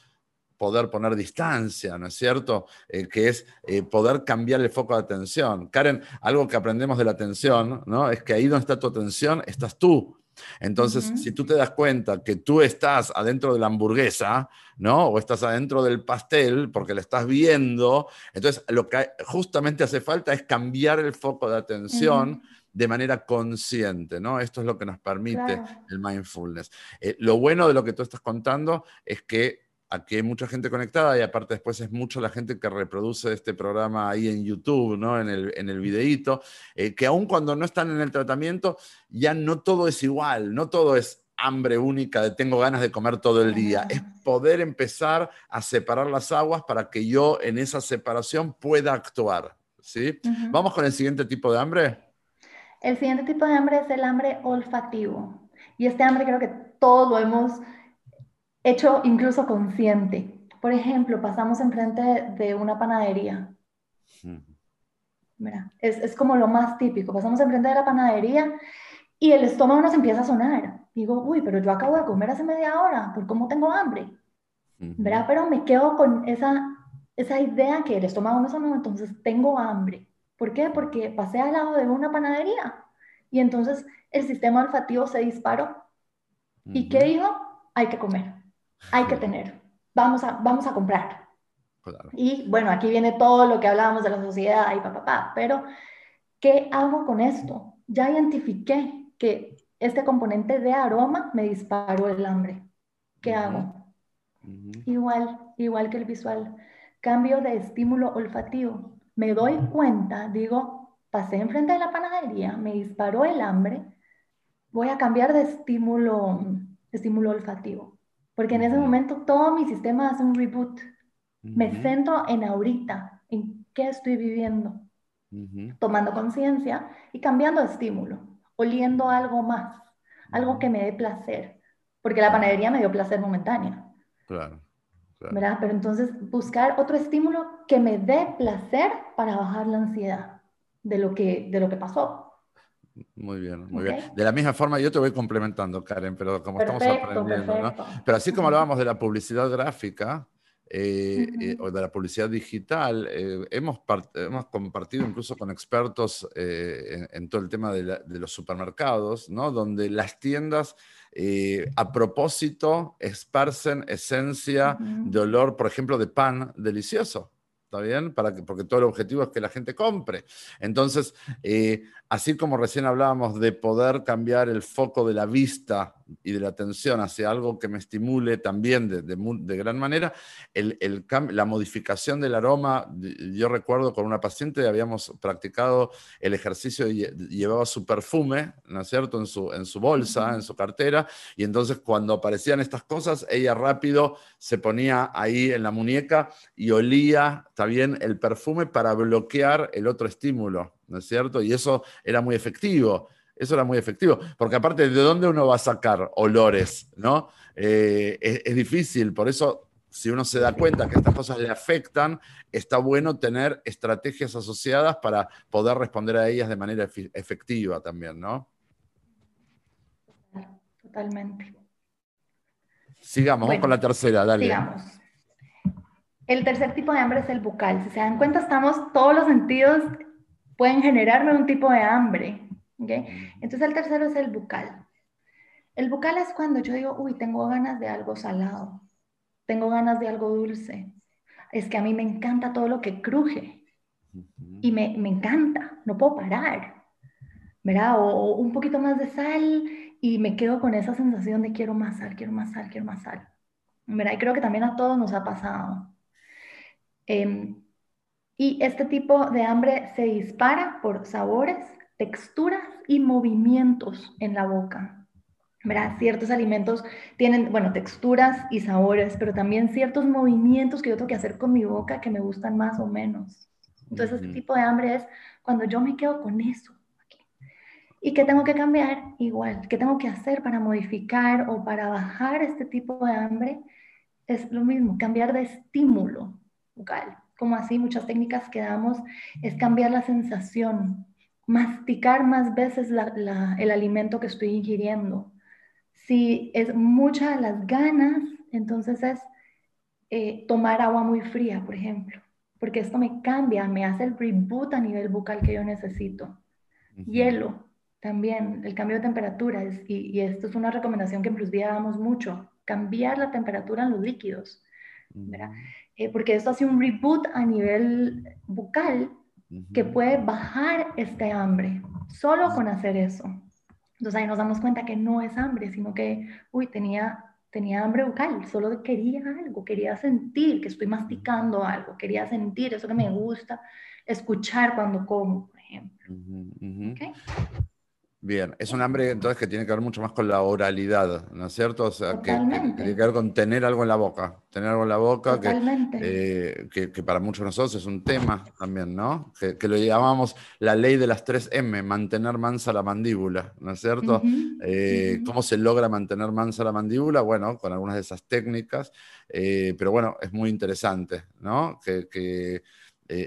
poder poner distancia, ¿no es cierto? Eh, que es eh, poder cambiar el foco de atención. Karen, algo que aprendemos de la atención, ¿no? Es que ahí donde está tu atención, estás tú. Entonces, si tú te das cuenta que tú estás adentro de la hamburguesa, ¿no? O estás adentro del pastel porque lo estás viendo, entonces lo que justamente hace falta es cambiar el foco de atención. de manera consciente, ¿no? Esto es lo que nos permite el mindfulness. Eh, lo bueno de lo que tú estás contando es que aquí hay mucha gente conectada y aparte después es mucho la gente que reproduce este programa ahí en YouTube, ¿no? En el, en el videíto, eh, que aun cuando no están en el tratamiento, ya no todo es igual, no todo es hambre única de tengo ganas de comer todo el día, es poder empezar a separar las aguas para que yo en esa separación pueda actuar, ¿sí? Vamos con el siguiente tipo de hambre. El siguiente tipo de hambre es el hambre olfativo. Y este hambre creo que todos lo hemos hecho incluso consciente. Por ejemplo, pasamos enfrente de una panadería. Mira, es, es, como lo más típico. Pasamos enfrente de la panadería y el estómago nos empieza a sonar. Digo, uy, pero yo acabo de comer hace media hora, ¿por cómo tengo hambre? ¿Verdad? Pero me quedo con esa, esa idea que el estómago me sonó, entonces tengo hambre. ¿Por qué? Porque pasé al lado de una panadería y entonces el sistema olfativo se disparó. ¿Y qué dijo? Hay que comer hay que tener, vamos a, vamos a comprar. Y bueno, aquí viene todo lo que hablábamos de la sociedad y papá, pa, pero ¿qué hago con esto? Ya identifiqué que este componente de aroma me disparó el hambre. ¿Qué hago? Igual, igual que el visual. Cambio de estímulo olfativo. Me doy cuenta, digo, pasé enfrente de la panadería, me disparó el hambre, voy a cambiar de estímulo, estímulo olfativo. Porque en ese momento todo mi sistema hace un reboot. Me centro en ahorita, en qué estoy viviendo, tomando conciencia y cambiando de estímulo, oliendo algo más, algo que me dé placer. Porque la panadería me dio placer momentáneo. Claro. ¿verdad? Pero entonces buscar otro estímulo que me dé placer para bajar la ansiedad de lo que, de lo que pasó. Muy bien, muy bien. De la misma forma, yo te voy complementando, Karen, pero como estamos aprendiendo, ¿no? Pero así como hablábamos de la publicidad gráfica eh, eh, o de la publicidad digital, eh, hemos, hemos compartido incluso con expertos en, todo el tema de, los supermercados, ¿no? Donde las tiendas a propósito esparcen esencia de olor, por ejemplo, de pan delicioso. ¿Está bien? Para que, porque todo el objetivo es que la gente compre. Entonces, así como recién hablábamos de poder cambiar el foco de la vista y de la atención hacia algo que me estimule también de, de, gran manera, el, el, la modificación del aroma, yo recuerdo con una paciente habíamos practicado el ejercicio y llevaba su perfume, ¿no es cierto?, en su, en su bolsa, en su cartera, y entonces cuando aparecían estas cosas, ella rápido se ponía ahí en la muñeca y olía, bien, el perfume para bloquear el otro estímulo. ¿no es cierto? Y eso era muy efectivo. Eso era muy efectivo, porque aparte, ¿de dónde uno va a sacar olores? ¿no? Eh, es, difícil, por eso, si uno se da cuenta que estas cosas le afectan, está bueno tener estrategias asociadas para poder responder a ellas de manera efectiva también, ¿no? Totalmente. Sigamos, vamos con la tercera, dale. Sigamos. El tercer tipo de hambre es el bucal. Si se dan cuenta, estamos todos los sentidos pueden generarme un tipo de hambre. ¿Okay? Entonces el tercero es el bucal. El bucal es cuando yo digo, uy, tengo ganas de algo salado, tengo ganas de algo dulce. Es que a mí me encanta todo lo que cruje y me, me encanta, no puedo parar, ¿verdad? O, un poquito más de sal y me quedo con esa sensación de quiero más sal, quiero más sal, quiero más sal. ¿verdad? Y creo que también a todos nos ha pasado. Eh, y este tipo de hambre se dispara por sabores, texturas y movimientos en la boca. ¿verdad? Ciertos alimentos tienen, bueno, texturas y sabores, pero también ciertos movimientos que yo tengo que hacer con mi boca que me gustan más o menos. Entonces, este tipo de hambre es cuando yo me quedo con eso. ¿Y qué tengo que cambiar? Igual, ¿qué tengo que hacer para modificar o para bajar este tipo de hambre? Es lo mismo, cambiar de estímulo bucal. Como así, muchas técnicas que damos es cambiar la sensación, masticar más veces el alimento que estoy ingiriendo. Si es muchas las ganas, entonces es eh, tomar agua muy fría, por ejemplo, porque esto me cambia, me hace el reboot a nivel bucal que yo necesito. Hielo, también, el cambio de temperatura, y, esto es una recomendación que en Plus damos mucho, cambiar la temperatura en los líquidos, eh, porque esto hace un reboot a nivel bucal que puede bajar este hambre, solo con hacer eso. Entonces ahí nos damos cuenta que no es hambre, sino que, uy, tenía, tenía hambre bucal, solo quería algo, quería sentir que estoy masticando algo, quería sentir eso que me gusta, escuchar cuando como, por ejemplo. Bien, es un hambre entonces que tiene que ver mucho más con la oralidad, ¿no es cierto? O sea, que, tiene que ver con tener algo en la boca, tener algo en la boca, que, eh, que, para muchos de nosotros es un tema también, ¿no? Que, lo llamamos la ley de las tres M, mantener mansa la mandíbula, ¿no es cierto? Eh, ¿Cómo se logra mantener mansa la mandíbula? Bueno, con algunas de esas técnicas, eh, pero bueno, es muy interesante, ¿no? que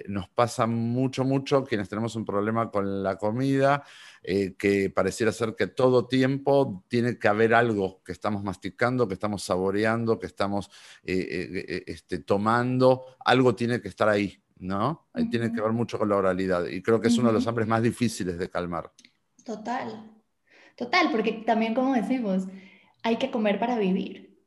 nos pasa mucho, mucho quienes tenemos un problema con la comida eh, que pareciera ser que todo tiempo tiene que haber algo que estamos masticando, que estamos saboreando, que estamos eh, eh, este, tomando, algo tiene que estar ahí, ¿no? Ahí tiene que ver mucho con la oralidad y creo que es uno de los hambres más difíciles de calmar. Total, total, porque también como decimos, hay que comer para vivir.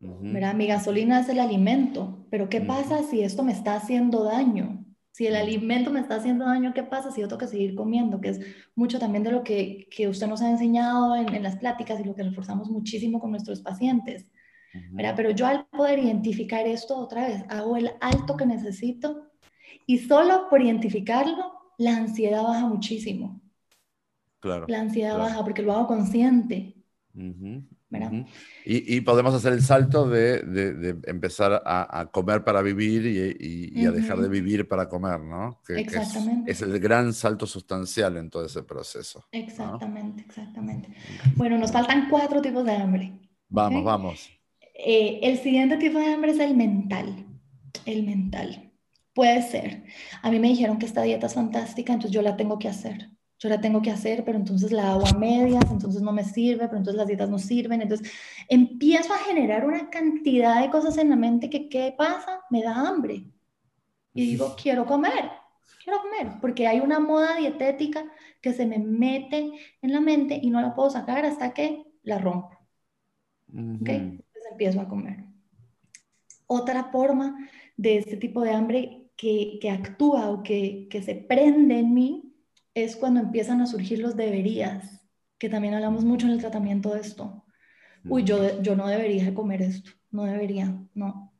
Mi gasolina es el alimento, pero ¿qué pasa si esto me está haciendo daño? Si el alimento me está haciendo daño, ¿qué pasa si yo tengo que seguir comiendo? Que es mucho también de lo que, que usted nos ha enseñado en, en, las pláticas y lo que reforzamos muchísimo con nuestros pacientes. Pero yo al poder identificar esto otra vez, hago el alto que necesito y solo por identificarlo, la ansiedad baja muchísimo. Claro. La ansiedad baja porque lo hago consciente y, podemos hacer el salto de, empezar a, comer para vivir y, a dejar de vivir para comer, ¿no? exactamente. es, el gran salto sustancial en todo ese proceso. Exactamente, exactamente. Bueno, nos faltan cuatro tipos de hambre. Vamos, vamos. Eh, el siguiente tipo de hambre es el mental. El mental. Puede ser. A mí me dijeron que esta dieta es fantástica, entonces yo la tengo que hacer yo la tengo que hacer, pero entonces la hago a medias, entonces no me sirve, pero entonces las dietas no sirven. Entonces empiezo a generar una cantidad de cosas en la mente que, ¿qué pasa? Me da hambre. Y digo, quiero comer, quiero comer, porque hay una moda dietética que se me mete en la mente y no la puedo sacar hasta que la rompo. Entonces empiezo a comer. Otra forma de este tipo de hambre que, que actúa o que, que se prende en mí es cuando empiezan a surgir los deberías, que también hablamos mucho en el tratamiento de esto. Uy, yo, yo no debería comer esto, no debería, no,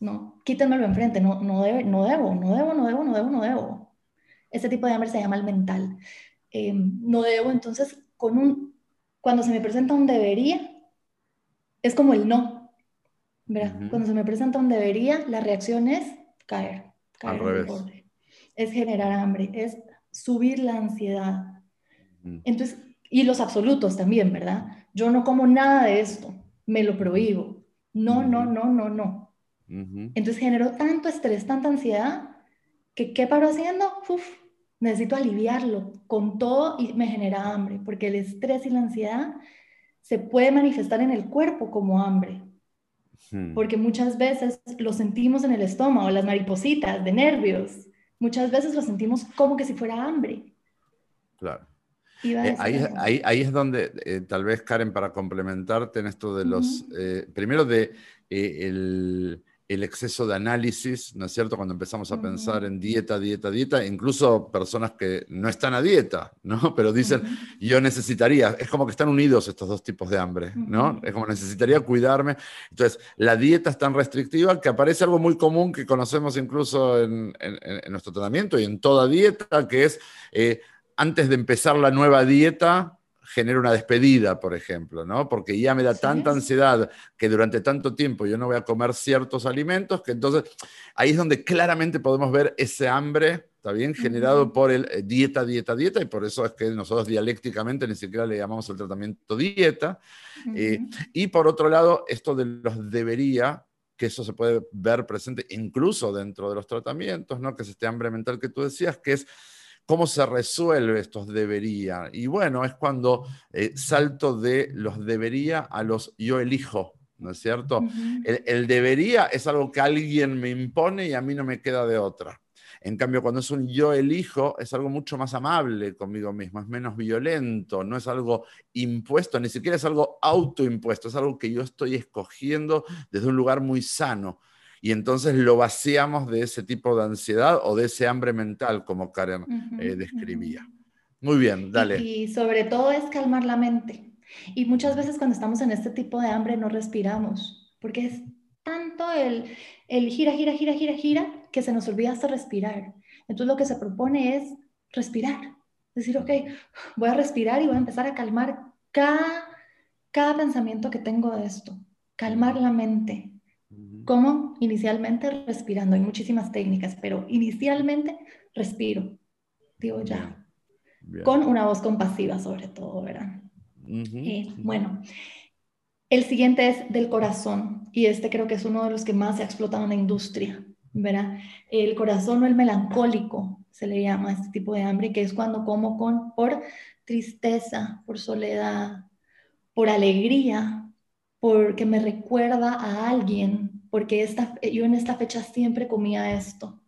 no, quítenmelo enfrente, no, no, debe, no debo, no debo, no debo, no debo, no debo. Ese tipo de hambre se llama el mental. Em, no debo, entonces, con un, cuando se me presenta un debería, es como el no. ¿verdad? Cuando se me presenta un debería, la reacción es caer, caer Al revés. Es generar hambre, es subir la ansiedad. Entonces, y los absolutos también, ¿verdad? Yo no como nada de esto, me lo prohíbo. No, no, no, no, no. Entonces generó tanto estrés, tanta ansiedad, que ¿qué paro haciendo? Uf, necesito aliviarlo con todo y me genera hambre, porque el estrés y la ansiedad se puede manifestar en el cuerpo como hambre. Porque muchas veces lo sentimos en el estómago, las maripositas de nervios, muchas veces lo sentimos como que si fuera hambre. Claro. Eh, ahí, es donde eh, tal vez, Karen, para complementarte en esto de los, eh, primero de el, el, exceso de análisis, ¿no es cierto? Cuando empezamos a pensar en dieta, dieta, dieta, incluso personas que no están a dieta, ¿no? Pero dicen, yo necesitaría, es como que están unidos estos dos tipos de hambre, ¿no? Es como necesitaría cuidarme. Entonces, la dieta es tan restrictiva que aparece algo muy común que conocemos incluso en, en, nuestro tratamiento y en toda dieta, que es antes de empezar la nueva dieta, genera una despedida, por ejemplo, ¿no? Porque ya me da tanta ansiedad que durante tanto tiempo yo no voy a comer ciertos alimentos, que entonces ahí es donde claramente podemos ver ese hambre, ¿está bien? Generado por el eh, dieta, dieta, dieta, y por eso es que nosotros dialécticamente ni siquiera le llamamos el tratamiento dieta. Eh, y por otro lado, esto de los debería, que eso se puede ver presente incluso dentro de los tratamientos, ¿no? Que es este hambre mental que tú decías, que es ¿Cómo se resuelve estos debería? Y bueno, es cuando eh, salto de los debería a los yo elijo, ¿no es cierto? el, debería es algo que alguien me impone y a mí no me queda de otra. En cambio, cuando es un yo elijo, es algo mucho más amable conmigo mismo, es menos violento, no es algo impuesto, ni siquiera es algo autoimpuesto, es algo que yo estoy escogiendo desde un lugar muy sano y entonces lo vaciamos de ese tipo de ansiedad o de ese hambre mental, como Karen eh, describía. Muy bien, dale. Y, sobre todo es calmar la mente. Y muchas veces cuando estamos en este tipo de hambre no respiramos, porque es tanto el, el gira, gira, gira, gira, gira, que se nos olvida hasta respirar. Entonces lo que se propone es respirar. Decir, ok, voy a respirar y voy a empezar a calmar cada, cada pensamiento que tengo de esto. Calmar la mente, ¿Cómo? Inicialmente respirando. Hay muchísimas técnicas, pero inicialmente respiro. Digo ya. Con una voz compasiva sobre todo, ¿verdad? Eh, bueno, el siguiente es del corazón y este creo que es uno de los que más se ha explotado en la industria, ¿verdad? El corazón o el melancólico se le llama este tipo de hambre, que es cuando como con, por tristeza, por soledad, por alegría, porque me recuerda a alguien porque esta, yo en esta fecha siempre comía esto.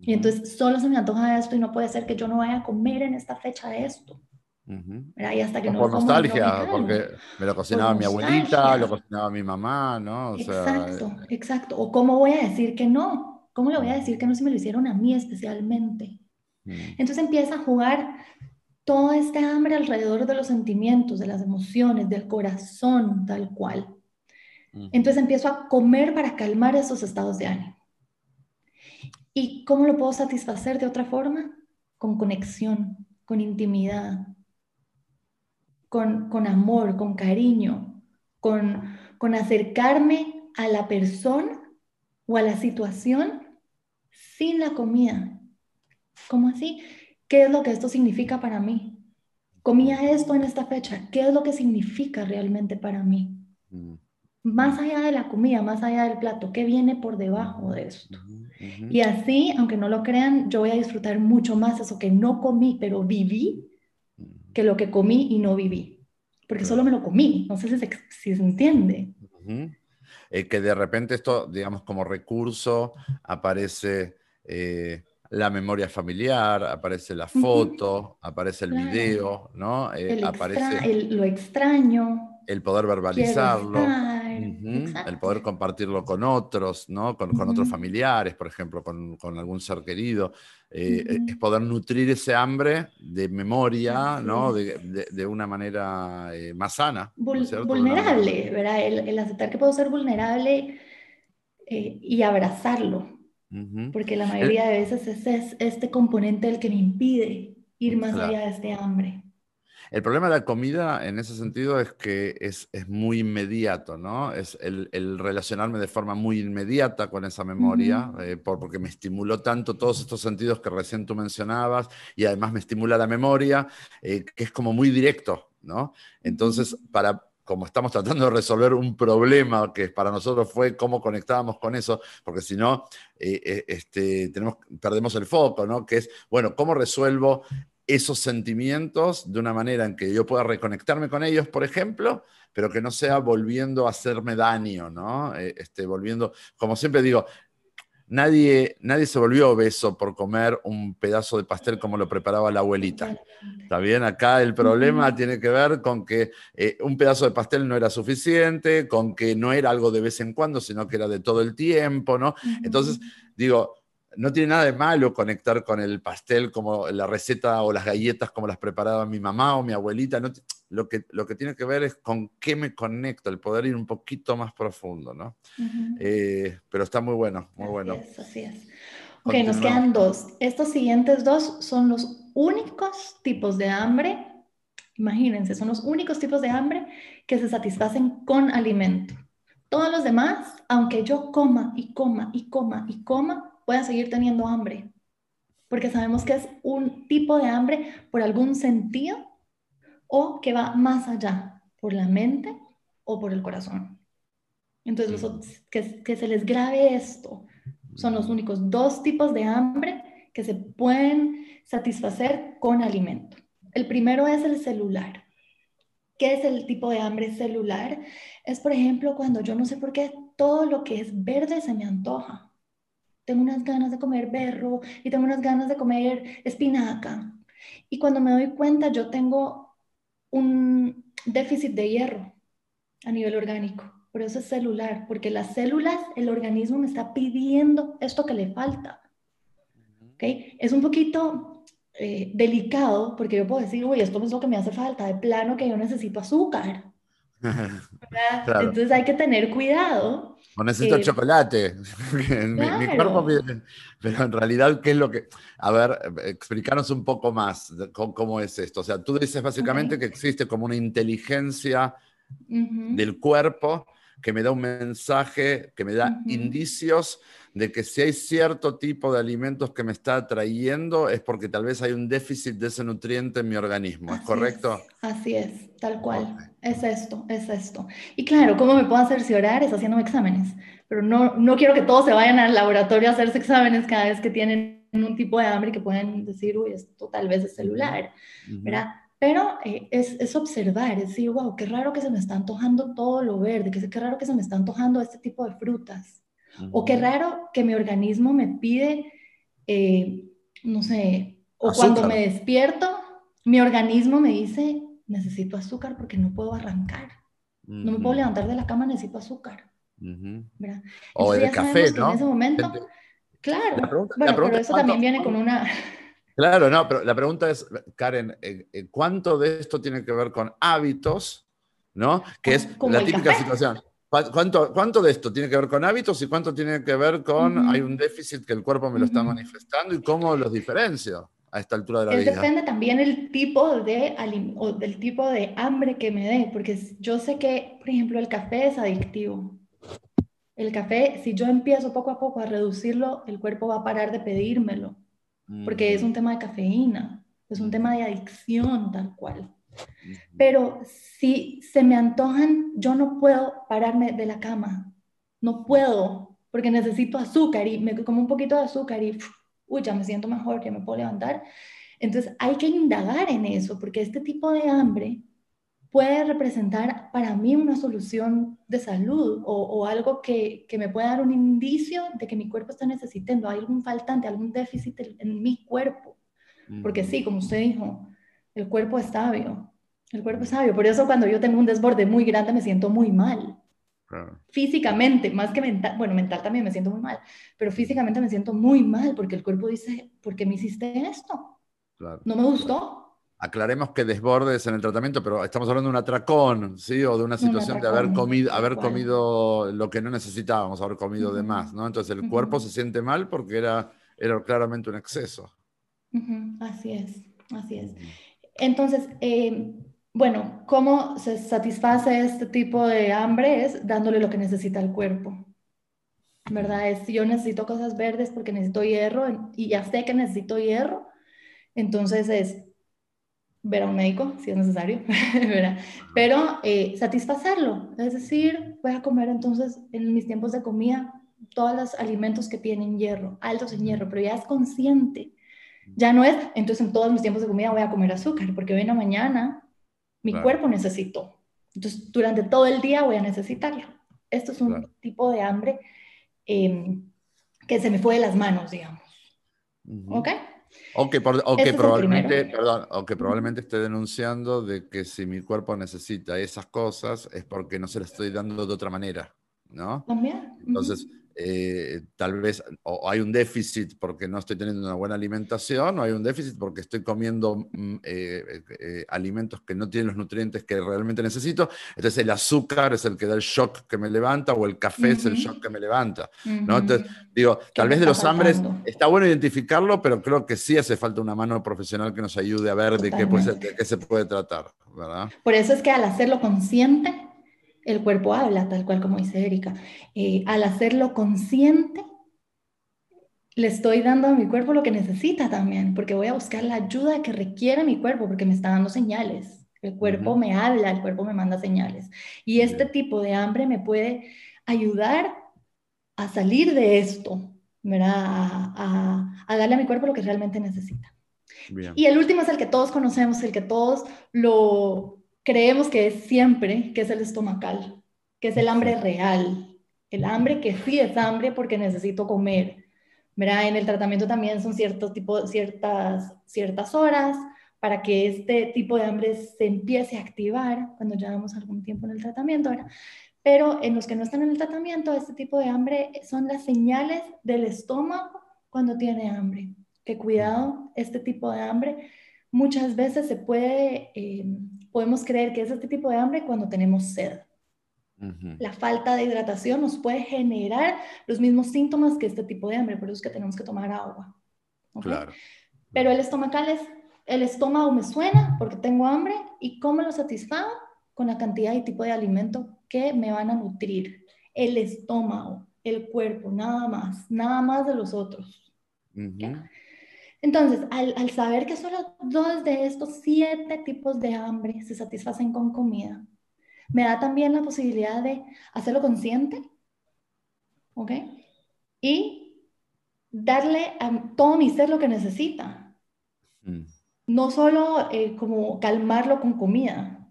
Y entonces solo se me antoja esto y no puede ser que yo no vaya a comer en esta fecha esto. Y hasta que no por nostalgia, porque me lo cocinaba mi abuelita, lo cocinaba mi mamá, ¿no? exacto, eh, exacto. O cómo voy a decir que no, cómo le voy a decir que no si me lo hicieron a mí especialmente. Entonces empieza a jugar todo este hambre alrededor de los sentimientos, de las emociones, del corazón, tal cual. Entonces empiezo a comer para calmar esos estados de ánimo. ¿Y cómo lo puedo satisfacer de otra forma? Con conexión, con intimidad, con, con amor, con cariño, con, con acercarme a la persona o a la situación sin la comida. ¿Cómo así? ¿Qué es lo que esto significa para mí? Comía esto en esta fecha. ¿Qué es lo que significa realmente para mí? Mm más allá de la comida, más allá del plato, ¿qué viene por debajo de esto? Y así, aunque no lo crean, yo voy a disfrutar mucho más eso que no comí, pero viví, que lo que comí y no viví. Porque solo me lo comí, no sé si se, si se entiende. Eh, que de repente esto, digamos, como recurso, aparece eh, la memoria familiar, aparece la foto, aparece el video, ¿no? Eh, aparece lo extraño. El poder verbalizarlo el poder compartirlo con otros, ¿no? con, otros familiares, por ejemplo, con, algún ser querido. Eh, eh, es poder nutrir ese hambre de memoria ¿no? de, una manera eh, más sana. vulnerable, ¿verdad? El, aceptar que puedo ser vulnerable y abrazarlo. Porque la mayoría de veces es este componente el que me impide ir más allá de este hambre. El problema de la comida en ese sentido es que es, muy inmediato, ¿no? Es el, relacionarme de forma muy inmediata con esa memoria, eh, porque me estimuló tanto todos estos sentidos que recién tú mencionabas y además me estimula la memoria, eh, que es como muy directo, ¿no? Entonces, para, como estamos tratando de resolver un problema que para nosotros fue cómo conectábamos con eso, porque si no, eh, este, tenemos, perdemos el foco, ¿no? Que es, bueno, ¿cómo resuelvo esos sentimientos de una manera en que yo pueda reconectarme con ellos, por ejemplo, pero que no sea volviendo a hacerme daño, ¿no? Eh, este, volviendo, como siempre digo, nadie, nadie se volvió obeso por comer un pedazo de pastel como lo preparaba la abuelita. ¿Está bien? Acá el problema tiene que ver con que eh, un pedazo de pastel no era suficiente, con que no era algo de vez en cuando, sino que era de todo el tiempo, ¿no? Entonces, digo, no tiene nada de malo conectar con el pastel como la receta o las galletas como las preparaba mi mamá o mi abuelita. lo, que, lo que tiene que ver es con qué me conecto, el poder ir un poquito más profundo, ¿no? Eh, pero está muy bueno, muy bueno. así es. Ok, nos quedan dos. Estos siguientes dos son los únicos tipos de hambre, imagínense, son los únicos tipos de hambre que se satisfacen con alimento. Todos los demás, aunque yo coma y coma y coma y coma, a seguir teniendo hambre, porque sabemos que es un tipo de hambre por algún sentido o que va más allá, por la mente o por el corazón. Entonces, que, que se les grabe esto. Son los únicos dos tipos de hambre que se pueden satisfacer con alimento. El primero es el celular. ¿Qué es el tipo de hambre celular? Es, por ejemplo, cuando yo no sé por qué todo lo que es verde se me antoja. Tengo unas ganas de comer berro y tengo unas ganas de comer espinaca. Y cuando me doy cuenta, yo tengo un déficit de hierro a nivel orgánico. Por eso es celular, porque las células, el organismo me está pidiendo esto que le falta. ¿Okay? Es un poquito eh, delicado, porque yo puedo decir, uy, esto es lo que me hace falta, de plano que yo necesito azúcar. Entonces hay que tener cuidado. O necesito eh, chocolate. mi, cuerpo pero en realidad, ¿qué es lo que...? A ver, explícanos un poco más cómo, es esto. O sea, tú dices básicamente que existe como una inteligencia del cuerpo que me da un mensaje, que me da indicios de que si hay cierto tipo de alimentos que me está atrayendo es porque tal vez hay un déficit de ese nutriente en mi organismo, ¿es correcto? así es, tal cual. Es esto, es esto. Y claro, ¿cómo me puedo hacer orar? Es haciendo exámenes, pero no, no quiero que todos se vayan al laboratorio a hacerse exámenes cada vez que tienen un tipo de hambre que pueden decir, uy, esto tal vez es celular, ¿verdad? Pero eh, es, es, observar, es decir, wow, qué raro que se me está antojando todo lo verde, que qué raro que se me está antojando este tipo de frutas. O qué raro que mi organismo me pide, eh, no sé, o cuando me despierto, mi organismo me dice, necesito azúcar porque no puedo arrancar. No me puedo levantar de la cama, necesito azúcar. O el café, ¿no? En ese momento, claro. bueno, pero eso también viene con una... Claro, no, pero la pregunta es, Karen, eh, eh, ¿cuánto de esto tiene que ver con hábitos, ¿no? Que es la típica situación. ¿Cuánto, ¿Cuánto de esto tiene que ver con hábitos y cuánto tiene que ver con hay un déficit que el cuerpo me lo está manifestando y cómo los diferencio a esta altura de la vida? Depende también el tipo de o del tipo de hambre que me dé, porque yo sé que, por ejemplo, el café es adictivo. El café, si yo empiezo poco a poco a reducirlo, el cuerpo va a parar de pedírmelo, porque es un tema de cafeína, es un tema de adicción tal cual. Pero si se me antojan, yo no puedo pararme de la cama. No puedo, porque necesito azúcar y me como un poquito de azúcar y, uy, ya me siento mejor, ya me puedo levantar. Entonces hay que indagar en eso, porque este tipo de hambre puede representar para mí una solución de salud o, algo que, que, me puede dar un indicio de que mi cuerpo está necesitando, hay algún faltante, algún déficit en mi cuerpo. Porque sí, como usted dijo, el cuerpo es sabio. El cuerpo es sabio. Por eso cuando yo tengo un desborde muy grande me siento muy mal. Físicamente, más que mental, bueno, mental también me siento muy mal, pero físicamente me siento muy mal porque el cuerpo dice, ¿por qué me hiciste esto? No me gustó. Aclaremos que desbordes en el tratamiento, pero estamos hablando de un atracón, ¿sí? O de una situación de haber comido, haber comido lo que no necesitábamos, haber comido de más, ¿no? Entonces el cuerpo se siente mal porque era, era claramente un exceso. Así es, así es. Entonces, eh, bueno, ¿cómo se satisface este tipo de hambre? Es dándole lo que necesita el cuerpo. ¿Verdad? Es yo necesito cosas verdes porque necesito hierro y ya sé que necesito hierro, entonces es ver a un médico si es necesario, ¿verdad? Pero eh, satisfacerlo, es decir, voy a comer entonces en mis tiempos de comida todos los alimentos que tienen hierro, altos en hierro, pero ya es consciente ya no es, entonces en todos mis tiempos de comida voy a comer azúcar, porque hoy en la mañana mi cuerpo necesito. Entonces durante todo el día voy a necesitarlo. Esto es un tipo de hambre em, que se me fue de las manos, digamos. ¿Ok? O que, probablemente, perdón, o que probablemente esté denunciando de que si mi cuerpo necesita esas cosas es porque no se las estoy dando de otra manera, ¿no? También. Entonces, eh, tal vez o hay un déficit porque no estoy teniendo una buena alimentación, o hay un déficit porque estoy comiendo mm, eh, eh, alimentos que no tienen los nutrientes que realmente necesito. Entonces el azúcar es el que da el shock que me levanta o el café es el shock que me levanta. ¿no? Entonces, digo, tal vez de los hambres está bueno identificarlo, pero creo que sí hace falta una mano profesional que nos ayude a ver de qué, de qué se puede tratar. ¿verdad? Por eso es que al hacerlo consciente, el cuerpo habla, tal cual como dice Erika. Eh, al hacerlo consciente, le estoy dando a mi cuerpo lo que necesita también, porque voy a buscar la ayuda que requiere mi cuerpo, porque me está dando señales. El cuerpo me habla, el cuerpo me manda señales. Y este tipo de hambre me puede ayudar a salir de esto, ¿verdad? A, a, darle a mi cuerpo lo que realmente necesita. Y el último es el que todos conocemos, el que todos lo, creemos que es siempre, que es el estomacal, que es el hambre real, el hambre que sí es hambre porque necesito comer. ¿verdad? En el tratamiento también son ciertos tipo, ciertas, ciertas horas para que este tipo de hambre se empiece a activar cuando llevamos algún tiempo en el tratamiento. ¿verdad? Pero en los que no están en el tratamiento, este tipo de hambre son las señales del estómago cuando tiene hambre. Que cuidado, este tipo de hambre muchas veces se puede eh, podemos creer que es este tipo de hambre cuando tenemos sed. La falta de hidratación nos puede generar los mismos síntomas que este tipo de hambre, por eso es que tenemos que tomar agua. Claro. Pero el estomacal es, el estómago me suena porque tengo hambre y cómo lo satisfago con la cantidad y tipo de alimento que me van a nutrir. El estómago, el cuerpo, nada más, nada más de los otros. Entonces, al, saber que solo dos de estos siete tipos de hambre se satisfacen con comida, me da también la posibilidad de hacerlo consciente, ¿ok? Y darle a todo mi ser lo que necesita. Mm. No solo eh, como calmarlo con comida.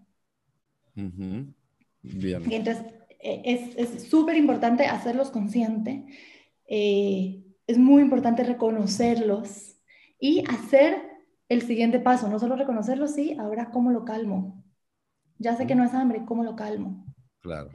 Bien. entonces, e, es súper importante hacerlos consciente. Eh, es muy importante reconocerlos y hacer el siguiente paso, no solo reconocerlo, sí, ahora cómo lo calmo. Ya sé que no es hambre, ¿cómo lo calmo? Claro.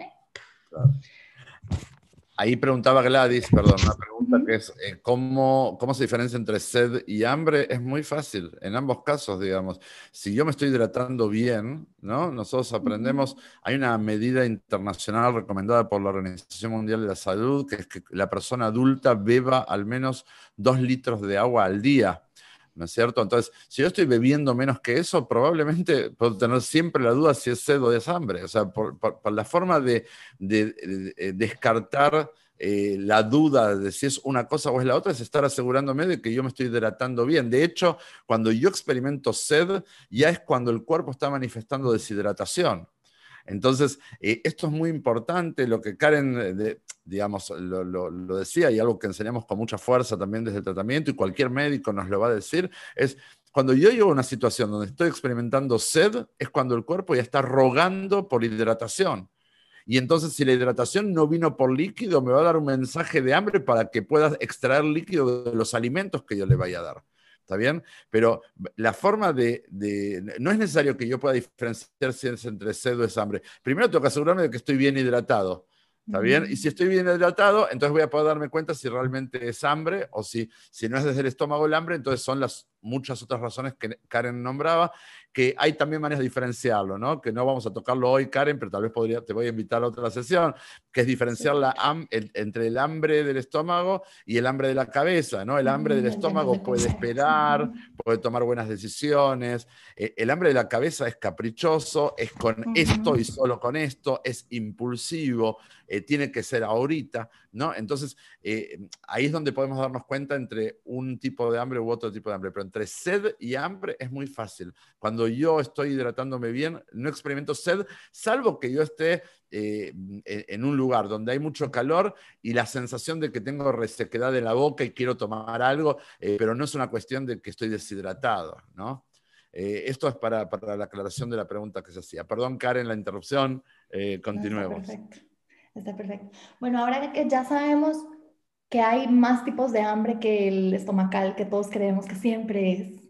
Ahí preguntaba Gladys, perdón, una pregunta que es, eh, ¿cómo, ¿cómo se diferencia entre sed y hambre? Es muy fácil, en ambos casos, digamos. Si yo me estoy hidratando bien, ¿no? Nosotros aprendemos, hay una medida internacional recomendada por la Organización Mundial de la Salud, que es que la persona adulta beba al menos dos litros de agua al día. ¿No es cierto? Entonces, si yo estoy bebiendo menos que eso, probablemente puedo tener siempre la duda si es sed o es hambre. O sea, por, la forma de, descartar eh, la duda de si es una cosa o es la otra, es estar asegurándome de que yo me estoy hidratando bien. De hecho, cuando yo experimento sed, ya es cuando el cuerpo está manifestando deshidratación. Entonces, eh, esto es muy importante, lo que Karen, eh, digamos, lo, decía y algo que enseñamos con mucha fuerza también desde el tratamiento y cualquier médico nos lo va a decir, es cuando yo llego a una situación donde estoy experimentando sed, es cuando el cuerpo ya está rogando por hidratación. Y entonces si la hidratación no vino por líquido, me va a dar un mensaje de hambre para que pueda extraer líquido de los alimentos que yo le vaya a dar. ¿Está bien? Pero la forma de, No es necesario que yo pueda diferenciar si es entre sed o es hambre. Primero tengo que asegurarme de que estoy bien hidratado. ¿Está bien? Y si estoy bien hidratado, entonces voy a poder darme cuenta si realmente es hambre o si, si no es desde el estómago el hambre, entonces son las muchas otras razones que Karen nombraba, que hay también maneras de diferenciarlo, ¿no? Que no vamos a tocarlo hoy, Karen, pero tal vez podría, te voy a invitar a otra sesión, que es diferenciar la entre el hambre del estómago y el hambre de la cabeza, ¿no? El hambre del estómago puede esperar, puede tomar buenas decisiones, eh, el hambre de la cabeza es caprichoso, es con esto y solo con esto, es impulsivo, eh, tiene que ser ahorita, ¿no? Entonces, eh, ahí es donde podemos darnos cuenta entre un tipo de hambre u otro tipo de hambre, pero entre sed y hambre es muy fácil. Cuando yo estoy hidratándome bien, no experimento sed, salvo que yo esté eh, en un lugar donde hay mucho calor y la sensación de que tengo resequedad en la boca y quiero tomar algo, eh, pero no es una cuestión de que estoy deshidratado, ¿no? esto es para, para, la aclaración de la pregunta que se hacía. Perdón, Karen, la interrupción. continuemos. Está perfecto. Bueno, ahora que ya sabemos que hay más tipos de hambre que el estomacal, que todos creemos que siempre es,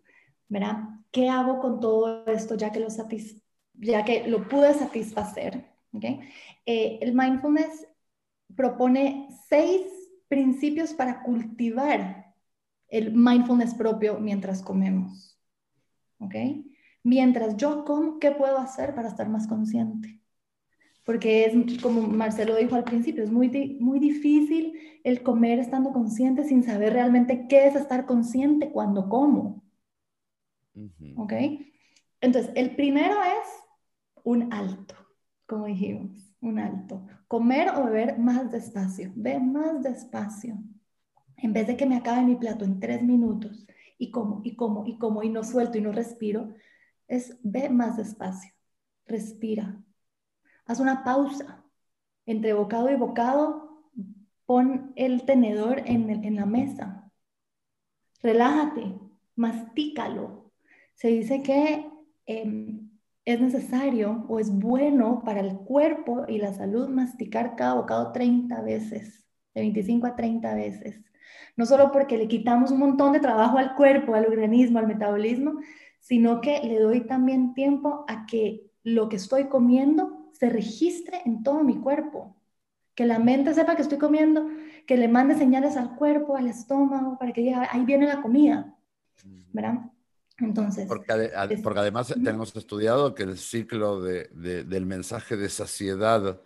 ¿verdad? ¿Qué hago con todo esto ya que lo, ya que lo pude satisfacer? ¿okay? Eh, el mindfulness propone seis principios para cultivar el mindfulness propio mientras comemos. ¿Ok? Mientras yo como, ¿qué puedo hacer para estar más consciente? Porque es, como Marcelo dijo al principio, es muy, muy difícil el comer estando consciente sin saber realmente qué es estar consciente cuando como. ¿Ok? Entonces, el primero es un alto, como dijimos, un alto. Comer o beber más despacio, ve más despacio. En vez de que me acabe mi plato en tres minutos y como, y como, y como, y no suelto y no respiro, es ve más despacio, respira, haz una pausa entre bocado y bocado, pon el tenedor en, la mesa, relájate, mastícalo. Se dice que em, es necesario o es bueno para el cuerpo y la salud masticar cada bocado 30 veces, de 25 a 30 veces. No solo porque le quitamos un montón de trabajo al cuerpo, al organismo, al metabolismo, sino que le doy también tiempo a que lo que estoy comiendo se registre en todo mi cuerpo. Que la mente sepa que estoy comiendo, que le mande señales al cuerpo, al estómago, para que diga, ahí viene la comida. ¿Verdad? Entonces. Porque, porque además tenemos estudiado que el ciclo de, del mensaje de saciedad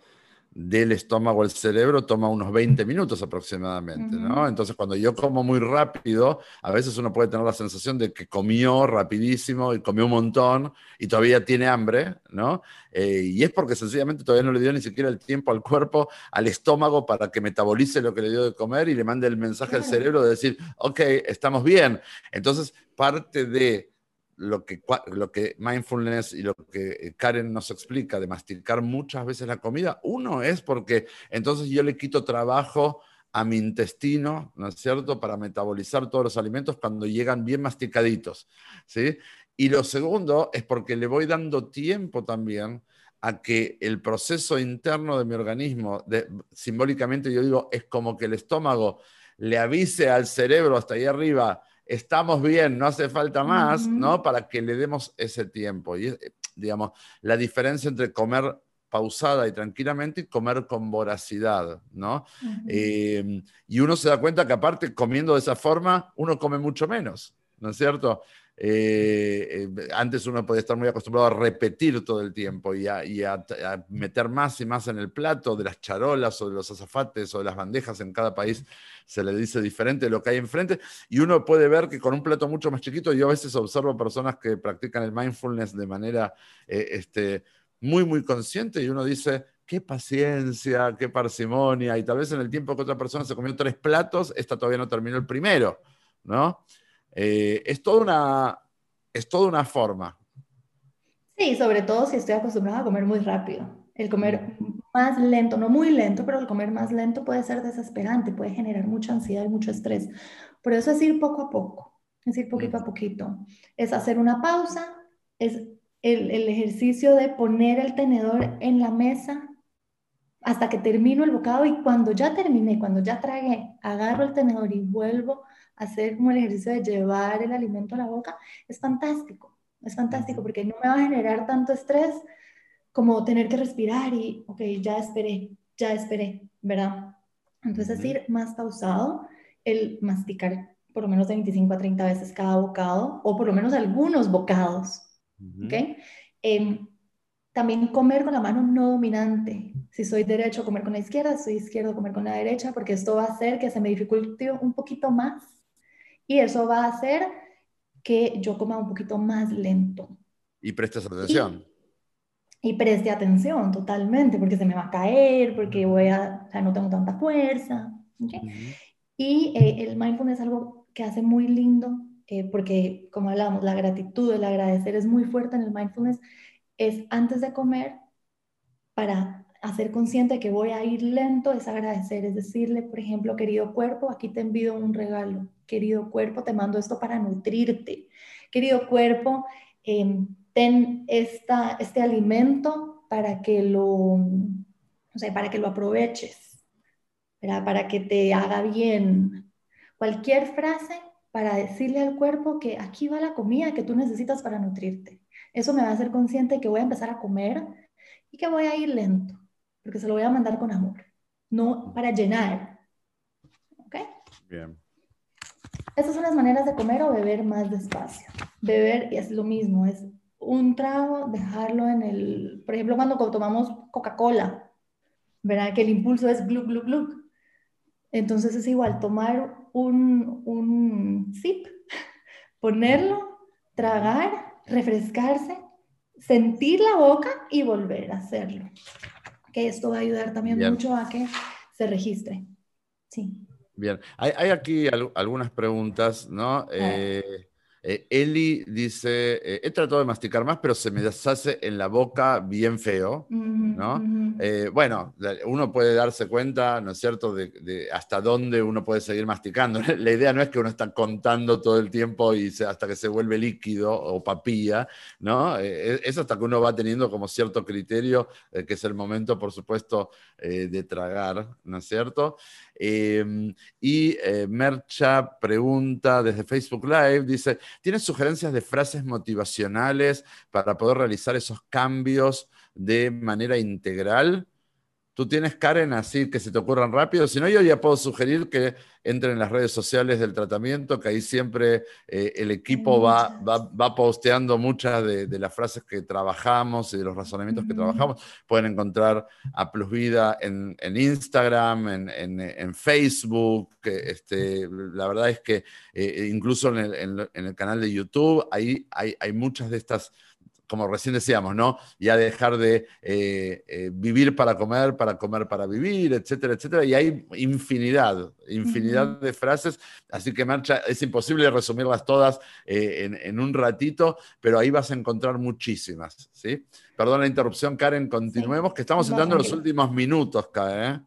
del estómago al cerebro toma unos 20 minutos aproximadamente, ¿no? Entonces, cuando yo como muy rápido, a veces uno puede tener la sensación de que comió rapidísimo y comió un montón y todavía tiene hambre, ¿no? Eh, y es porque sencillamente todavía no le dio ni siquiera el tiempo al cuerpo, al estómago, para que metabolice lo que le dio de comer y le mande el mensaje al cerebro de decir, ok, estamos bien. Entonces, parte de lo que, lo que mindfulness y lo que eh, Karen nos explica de masticar muchas veces la comida, uno es porque entonces yo le quito trabajo a mi intestino, ¿no es cierto?, para metabolizar todos los alimentos cuando llegan bien masticaditos, ¿sí? Y lo segundo es porque le voy dando tiempo también a que el proceso interno de mi organismo, simbólicamente yo digo, es como que el estómago le avise al cerebro hasta ahí arriba, estamos bien, no hace falta más, ¿no? Para que le demos ese tiempo. Y, eh, digamos, la diferencia entre comer pausada y tranquilamente y comer con voracidad, ¿no? Em, y uno se da cuenta que aparte comiendo de esa forma, uno come mucho menos, ¿no es cierto? Eh, eh, antes uno podía estar muy acostumbrado a repetir todo el tiempo y, a, meter más y más en el plato de las charolas o de los azafates o de las bandejas. En cada país se le dice diferente lo que hay enfrente. Y uno puede ver que con un plato mucho más chiquito, yo a veces observo personas que practican el mindfulness de manera eh, este, muy, muy consciente y uno dice, qué paciencia, qué parsimonia. Y tal vez en el tiempo que otra persona se comió tres platos, esta todavía no terminó el primero, ¿no? Eh, es, toda una, es toda una forma. Sí, sobre todo si estoy acostumbrada a comer muy rápido. El comer más lento, no muy lento, pero el comer más lento puede ser desesperante, puede generar mucha ansiedad y mucho estrés. Por eso es ir poco a poco, es ir poquito a poquito. Es hacer una pausa, es el, el ejercicio de poner el tenedor en la mesa hasta que termino el bocado y cuando ya terminé, cuando ya tragué, agarro el tenedor y vuelvo hacer como el ejercicio de llevar el alimento a la boca, es fantástico, es fantástico porque no me va a generar tanto estrés como tener que respirar y, ok, ya esperé, ya esperé, ¿verdad? Entonces es ir más pausado, el masticar por lo menos de 25 a 30 veces cada bocado, o por lo menos algunos bocados, ¿ok? Em, también comer con la mano no dominante. Si soy derecho, comer con la izquierda, si soy izquierdo, comer con la derecha, porque esto va a hacer que se me dificulte un poquito más y eso va a hacer que yo coma un poquito más lento. Y prestes atención. Y, preste atención totalmente, porque se me va a caer, porque voy a, o sea, no tengo tanta fuerza. Y eh, el mindfulness es algo que hace muy lindo, eh, porque como hablábamos, la gratitud, el agradecer es muy fuerte en el mindfulness, es antes de comer para hacer consciente que voy a ir lento es agradecer, es decirle, por ejemplo, querido cuerpo, aquí te envío un regalo, querido cuerpo, te mando esto para nutrirte, querido cuerpo, em, ten esta, este alimento para que lo, o sea, para que lo aproveches, para que te haga bien. Cualquier frase para decirle al cuerpo que aquí va la comida que tú necesitas para nutrirte. Eso me va a hacer consciente que voy a empezar a comer y que voy a ir lento porque se lo voy a mandar con amor, no para llenar. Bien. Estas son las maneras de comer o beber más despacio. Beber es lo mismo, es un trago, dejarlo en el, por ejemplo, cuando tomamos Coca-Cola, ¿verdad? Que el impulso es glug, glug, glug. Entonces es igual, tomar un, un sip, ponerlo, tragar, refrescarse, sentir la boca y volver a hacerlo. Que esto va a ayudar también mucho a que se registre. Sí. Bien, hay, aquí algunas preguntas, ¿no? Eh, Eli dice, eh, he tratado de masticar más, pero se me deshace en la boca bien feo, ¿no? Eh, bueno, uno puede darse cuenta, ¿no es cierto?, de, hasta dónde uno puede seguir masticando. La idea no es que uno está contando todo el tiempo y hasta que se vuelve líquido o papilla, ¿no? es hasta que uno va teniendo como cierto criterio, que es el momento, por supuesto, de tragar, ¿no es cierto? Em, y Mercha pregunta desde Facebook Live, dice, ¿Tienes sugerencias de frases motivacionales para poder realizar esos cambios de manera integral? Tú tienes, Karen, así que se te ocurran rápido. Si no, yo ya puedo sugerir que entren en las redes sociales del tratamiento, que ahí siempre eh, el equipo va, va, posteando muchas de, las frases que trabajamos y de los razonamientos que trabajamos. Pueden encontrar a Plus Vida en, Instagram, en, Facebook. este, la verdad es que eh, incluso en el, canal de YouTube, ahí hay, hay muchas de estas como recién decíamos, ¿no? Ya dejar de eh, eh, vivir para comer, para comer para vivir, etcétera, etcétera. Y hay infinidad, infinidad de frases. Así que, Marcha, es imposible resumirlas todas eh, en, un ratito, pero ahí vas a encontrar muchísimas, ¿sí? Perdón la interrupción, Karen, continuemos, que estamos entrando en los últimos minutos, Karen.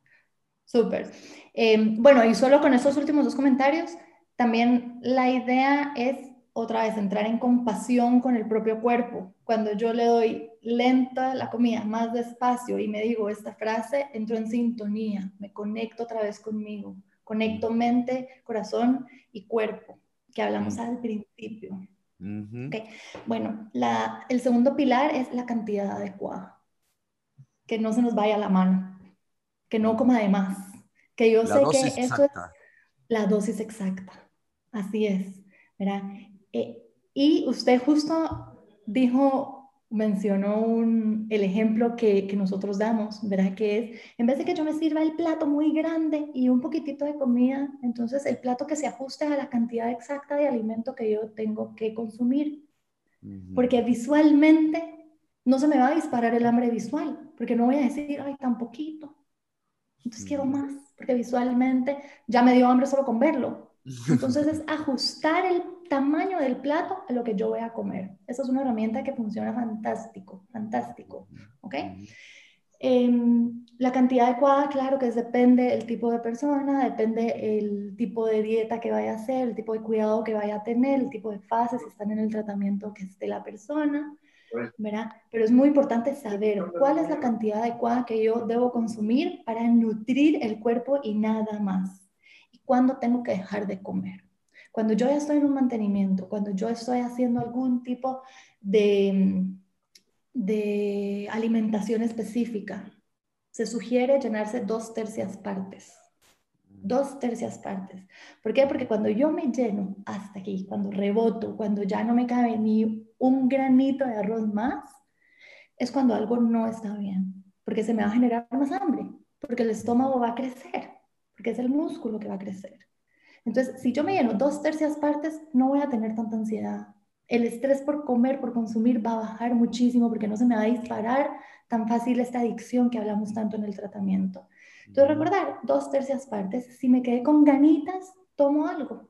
Súper. Em, bueno, y solo con esos últimos dos comentarios, también la idea es otra vez entrar en compasión con el propio cuerpo. Cuando yo le doy lenta la comida, más despacio y me digo esta frase, entro en sintonía, me conecto otra vez conmigo, conecto mente, corazón y cuerpo, que hablamos al principio. Bueno, la, el segundo pilar es la cantidad adecuada, que no se nos vaya la mano, que no coma de más, que yo sé que eso es la dosis exacta, así es, ¿verdad? Eh, y usted justo dijo, mencionó el ejemplo que, nosotros damos, ¿verdad? Que es, en vez de que yo me sirva el plato muy grande y un poquitito de comida, entonces el plato que se ajuste a la cantidad exacta de alimento que yo tengo que consumir. Porque visualmente no se me va a disparar el hambre visual, porque no voy a decir, ay, tan poquito. Entonces quiero más, porque visualmente ya me dio hambre solo con verlo. Entonces es ajustar el tamaño del plato a lo que yo voy a comer. Esa es una herramienta que funciona fantástico, fantástico, ¿ok? Em, la cantidad adecuada, claro que depende del tipo de persona, depende el tipo de dieta que vaya a hacer, el tipo de cuidado que vaya a tener, el tipo de fase, si están en el tratamiento que esté la persona, ¿verdad? Pero es muy importante saber cuál es la cantidad adecuada que yo debo consumir para nutrir el cuerpo y nada más. Y cuándo tengo que dejar de comer. Cuando yo ya estoy en un mantenimiento, cuando yo estoy haciendo algún tipo de, de alimentación específica, se sugiere llenarse dos tercias partes. Dos tercias partes. ¿Por qué? Porque cuando yo me lleno hasta aquí, cuando reboto, cuando ya no me cabe ni un granito de arroz más, es cuando algo no está bien. Porque se me va a generar más hambre, porque el estómago va a crecer, porque es el músculo que va a crecer. Entonces, si yo me lleno dos tercias partes, no voy a tener tanta ansiedad. El estrés por comer, por consumir, va a bajar muchísimo porque no se me va a disparar tan fácil esta adicción que hablamos tanto en el tratamiento. Entonces, recordar, dos tercias partes. Si me quedé con ganitas, tomo algo.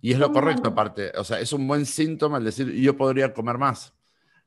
Y es lo correcto, aparte. O sea, es un buen síntoma el decir, yo podría comer más.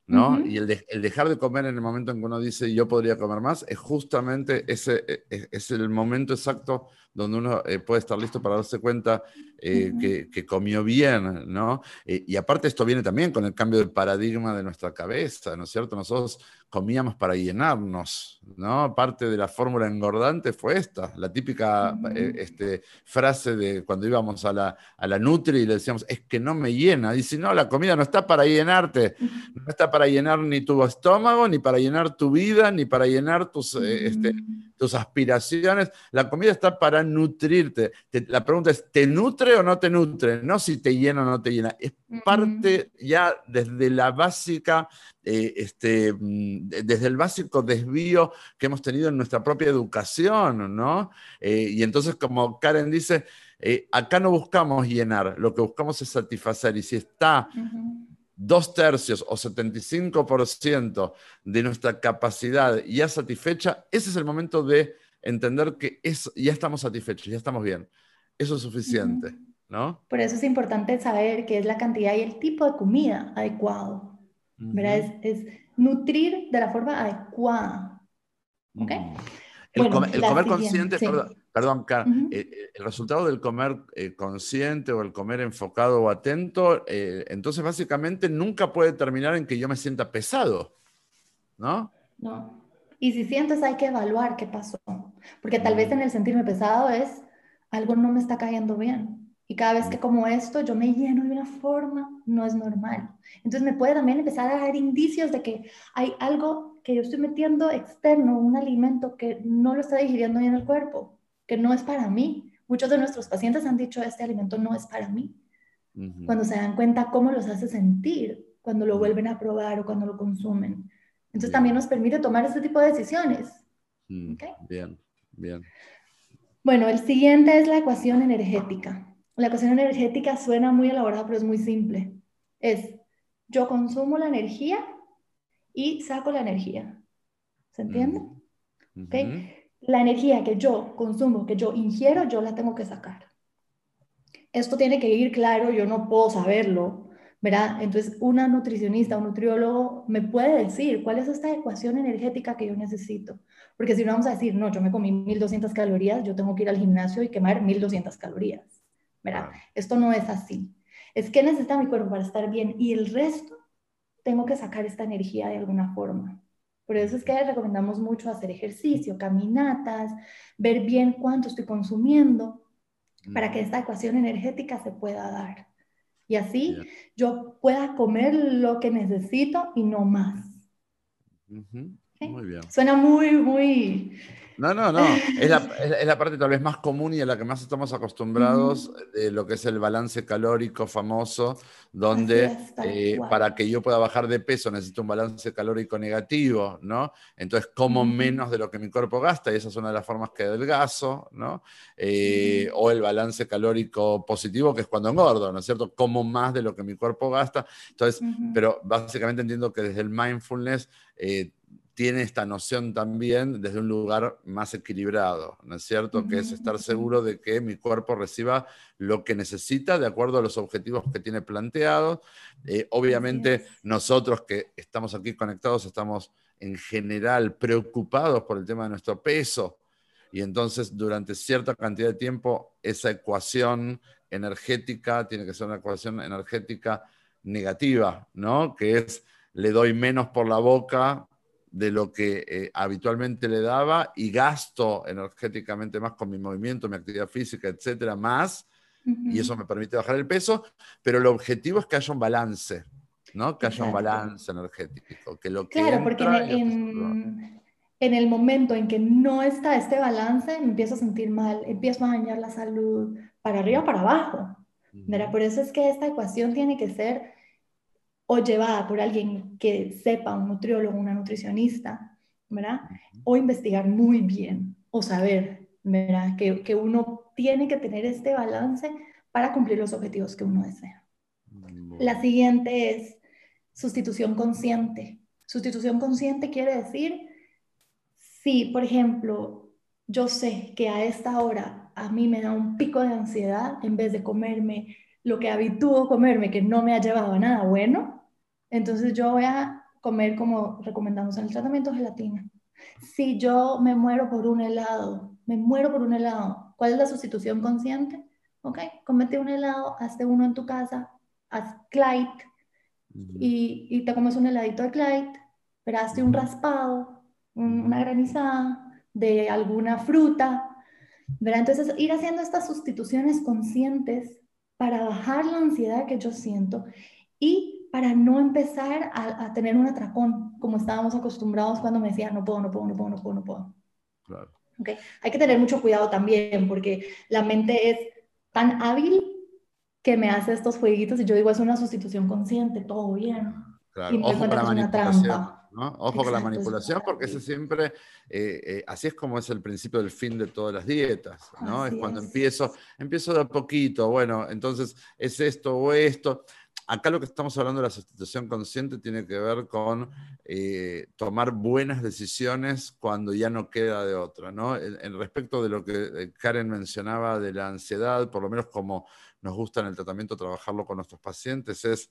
¿no? Y el, el, dejar de comer en el momento en que uno dice yo podría comer más, es justamente ese, e, e, es el momento exacto donde uno eh, puede estar listo para darse cuenta eh, que, comió bien, ¿no? Eh, y aparte esto viene también con el cambio del paradigma de nuestra cabeza, ¿no es cierto? Nosotros comíamos para llenarnos, ¿no? Parte de la fórmula engordante fue esta, la típica este, frase de cuando íbamos a la, a la Nutri y le decíamos, es que no me llena. Dice, no, la comida no está para llenarte, no está para llenar ni tu estómago, ni para llenar tu vida, ni para llenar tus, este, tus aspiraciones. La comida está para nutrirte. la pregunta es, ¿te nutre o no te nutre? No si te llena o no te llena. Es parte ya desde la básica, eh, este, mm, desde el básico desvío que hemos tenido en nuestra propia educación, ¿no? Eh, y entonces, como Karen dice, eh, acá no buscamos llenar, lo que buscamos es satisfacer. Y si está dos tercios o 75% de nuestra capacidad ya satisfecha, ese es el momento de entender que es, ya estamos satisfechos, ya estamos bien. Eso es suficiente, ¿no? Por eso es importante saber qué es la cantidad y el tipo de comida adecuado. ¿verdad? Es, nutrir de la forma adecuada. ¿Ok? El, comer consciente, perdón, eh, eh, el resultado del comer eh, consciente o el comer enfocado o atento, entonces básicamente nunca puede terminar en que yo me sienta pesado, ¿no? No. Y si sientes, hay que evaluar qué pasó. Porque tal vez mm. en el sentirme pesado es algo no me está cayendo bien. Y cada vez que mm. como esto, yo me lleno de una forma, no es normal. Entonces me puede también empezar a dar indicios de que hay algo que yo estoy metiendo externo, un alimento que no lo está digiriendo bien el cuerpo, que no es para mí. Muchos de nuestros pacientes han dicho, este alimento no es para mí. Cuando se dan cuenta cómo los hace sentir, cuando lo vuelven a probar o cuando lo consumen. Entonces también nos permite tomar este tipo de decisiones. Mm, bien, bien. Bueno, el siguiente es la ecuación energética. La ecuación energética suena muy elaborada, pero es muy simple. Es, yo consumo la energía y saco la energía. ¿Se entiende? La energía que yo consumo, que yo ingiero, yo la tengo que sacar. Esto tiene que ir claro, yo no puedo saberlo ¿verdad? Entonces, una nutricionista, un nutriólogo me puede decir cuál es esta ecuación energética que yo necesito. Porque si no vamos a decir, no, yo me comí 1200 calorías, yo tengo que ir al gimnasio y quemar 1200 calorías, ¿verdad? Esto no es así. Es que necesita mi cuerpo para estar bien y el resto tengo que sacar esta energía de alguna forma. Por eso es que recomendamos mucho hacer ejercicio, caminatas, ver bien cuánto estoy consumiendo para que esta ecuación energética se pueda dar. Y así yo pueda comer lo que necesito y no más. Muy bien. Suena muy, muy no, no, no. Es la, parte tal vez más común y a la que más estamos acostumbrados de lo que es el balance calórico famoso, donde eh, para que yo pueda bajar de peso necesito un balance calórico negativo, ¿no? Entonces como menos de lo que mi cuerpo gasta y esa es una de las formas que adelgazo, ¿no? Eh, o el balance calórico positivo, que es cuando engordo, ¿no es cierto? Como más de lo que mi cuerpo gasta. Entonces, pero básicamente entiendo que desde el mindfulness... Eh, tiene esta noción también desde un lugar más equilibrado, ¿no es cierto? Que es estar seguro de que mi cuerpo reciba lo que necesita de acuerdo a los objetivos que tiene planteados. Eh, obviamente nosotros que estamos aquí conectados estamos en general preocupados por el tema de nuestro peso y entonces durante cierta cantidad de tiempo esa ecuación energética tiene que ser una ecuación energética negativa, ¿no? Que es le doy menos por la boca de lo que eh, habitualmente le daba y gasto energéticamente más con mi movimiento, mi actividad física, etcétera, más, y eso me permite bajar el peso, pero el objetivo es que haya un balance, ¿no? Que haya un balance energético, que lo que Claro, porque en, el momento en que no está este balance, me empiezo a sentir mal, empiezo a dañar la salud, para arriba o para abajo. Por eso es que esta ecuación tiene que ser o llevada por alguien que sepa, un nutriólogo, una nutricionista, ¿verdad? O investigar muy bien o saber, ¿verdad? Que, que uno tiene que tener este balance para cumplir los objetivos que uno desea. La siguiente es sustitución consciente. Sustitución consciente quiere decir, si, por ejemplo, yo sé que a esta hora a mí me da un pico de ansiedad, en vez de comerme lo que habitúo comerme, que no me ha llevado a nada bueno, entonces yo voy a comer como recomendamos en el tratamiento gelatina. Si yo me muero por un helado, me muero por un helado, ¿cuál es la sustitución consciente? Ok, comete un helado, hazte uno en tu casa, haz Clyde y, y, te comes un heladito de Clyde, pero hazte un raspado, una granizada de alguna fruta, ¿verdad? Entonces ir haciendo estas sustituciones conscientes para bajar la ansiedad que yo siento y para no empezar a, tener un atracón, como estábamos acostumbrados cuando me decían, no puedo, no puedo, no puedo, no puedo, no puedo. Claro. Okay. Hay que tener mucho cuidado también porque la mente es tan hábil que me hace estos jueguitos y yo digo, es una sustitución consciente, todo bien. Claro. Y me Ojo con la manipulación. ¿no? Ojo con la manipulación, porque ese siempre, eh, eh, así es como es el principio del fin de todas las dietas, ¿no? es cuando empiezo, empiezo de a poquito, bueno, entonces es esto o esto. Acá lo que estamos hablando de la sustitución consciente tiene que ver con eh, tomar buenas decisiones cuando ya no queda de otra, ¿no? En, respecto de lo que Karen mencionaba de la ansiedad, por lo menos como nos gusta en el tratamiento trabajarlo con nuestros pacientes, es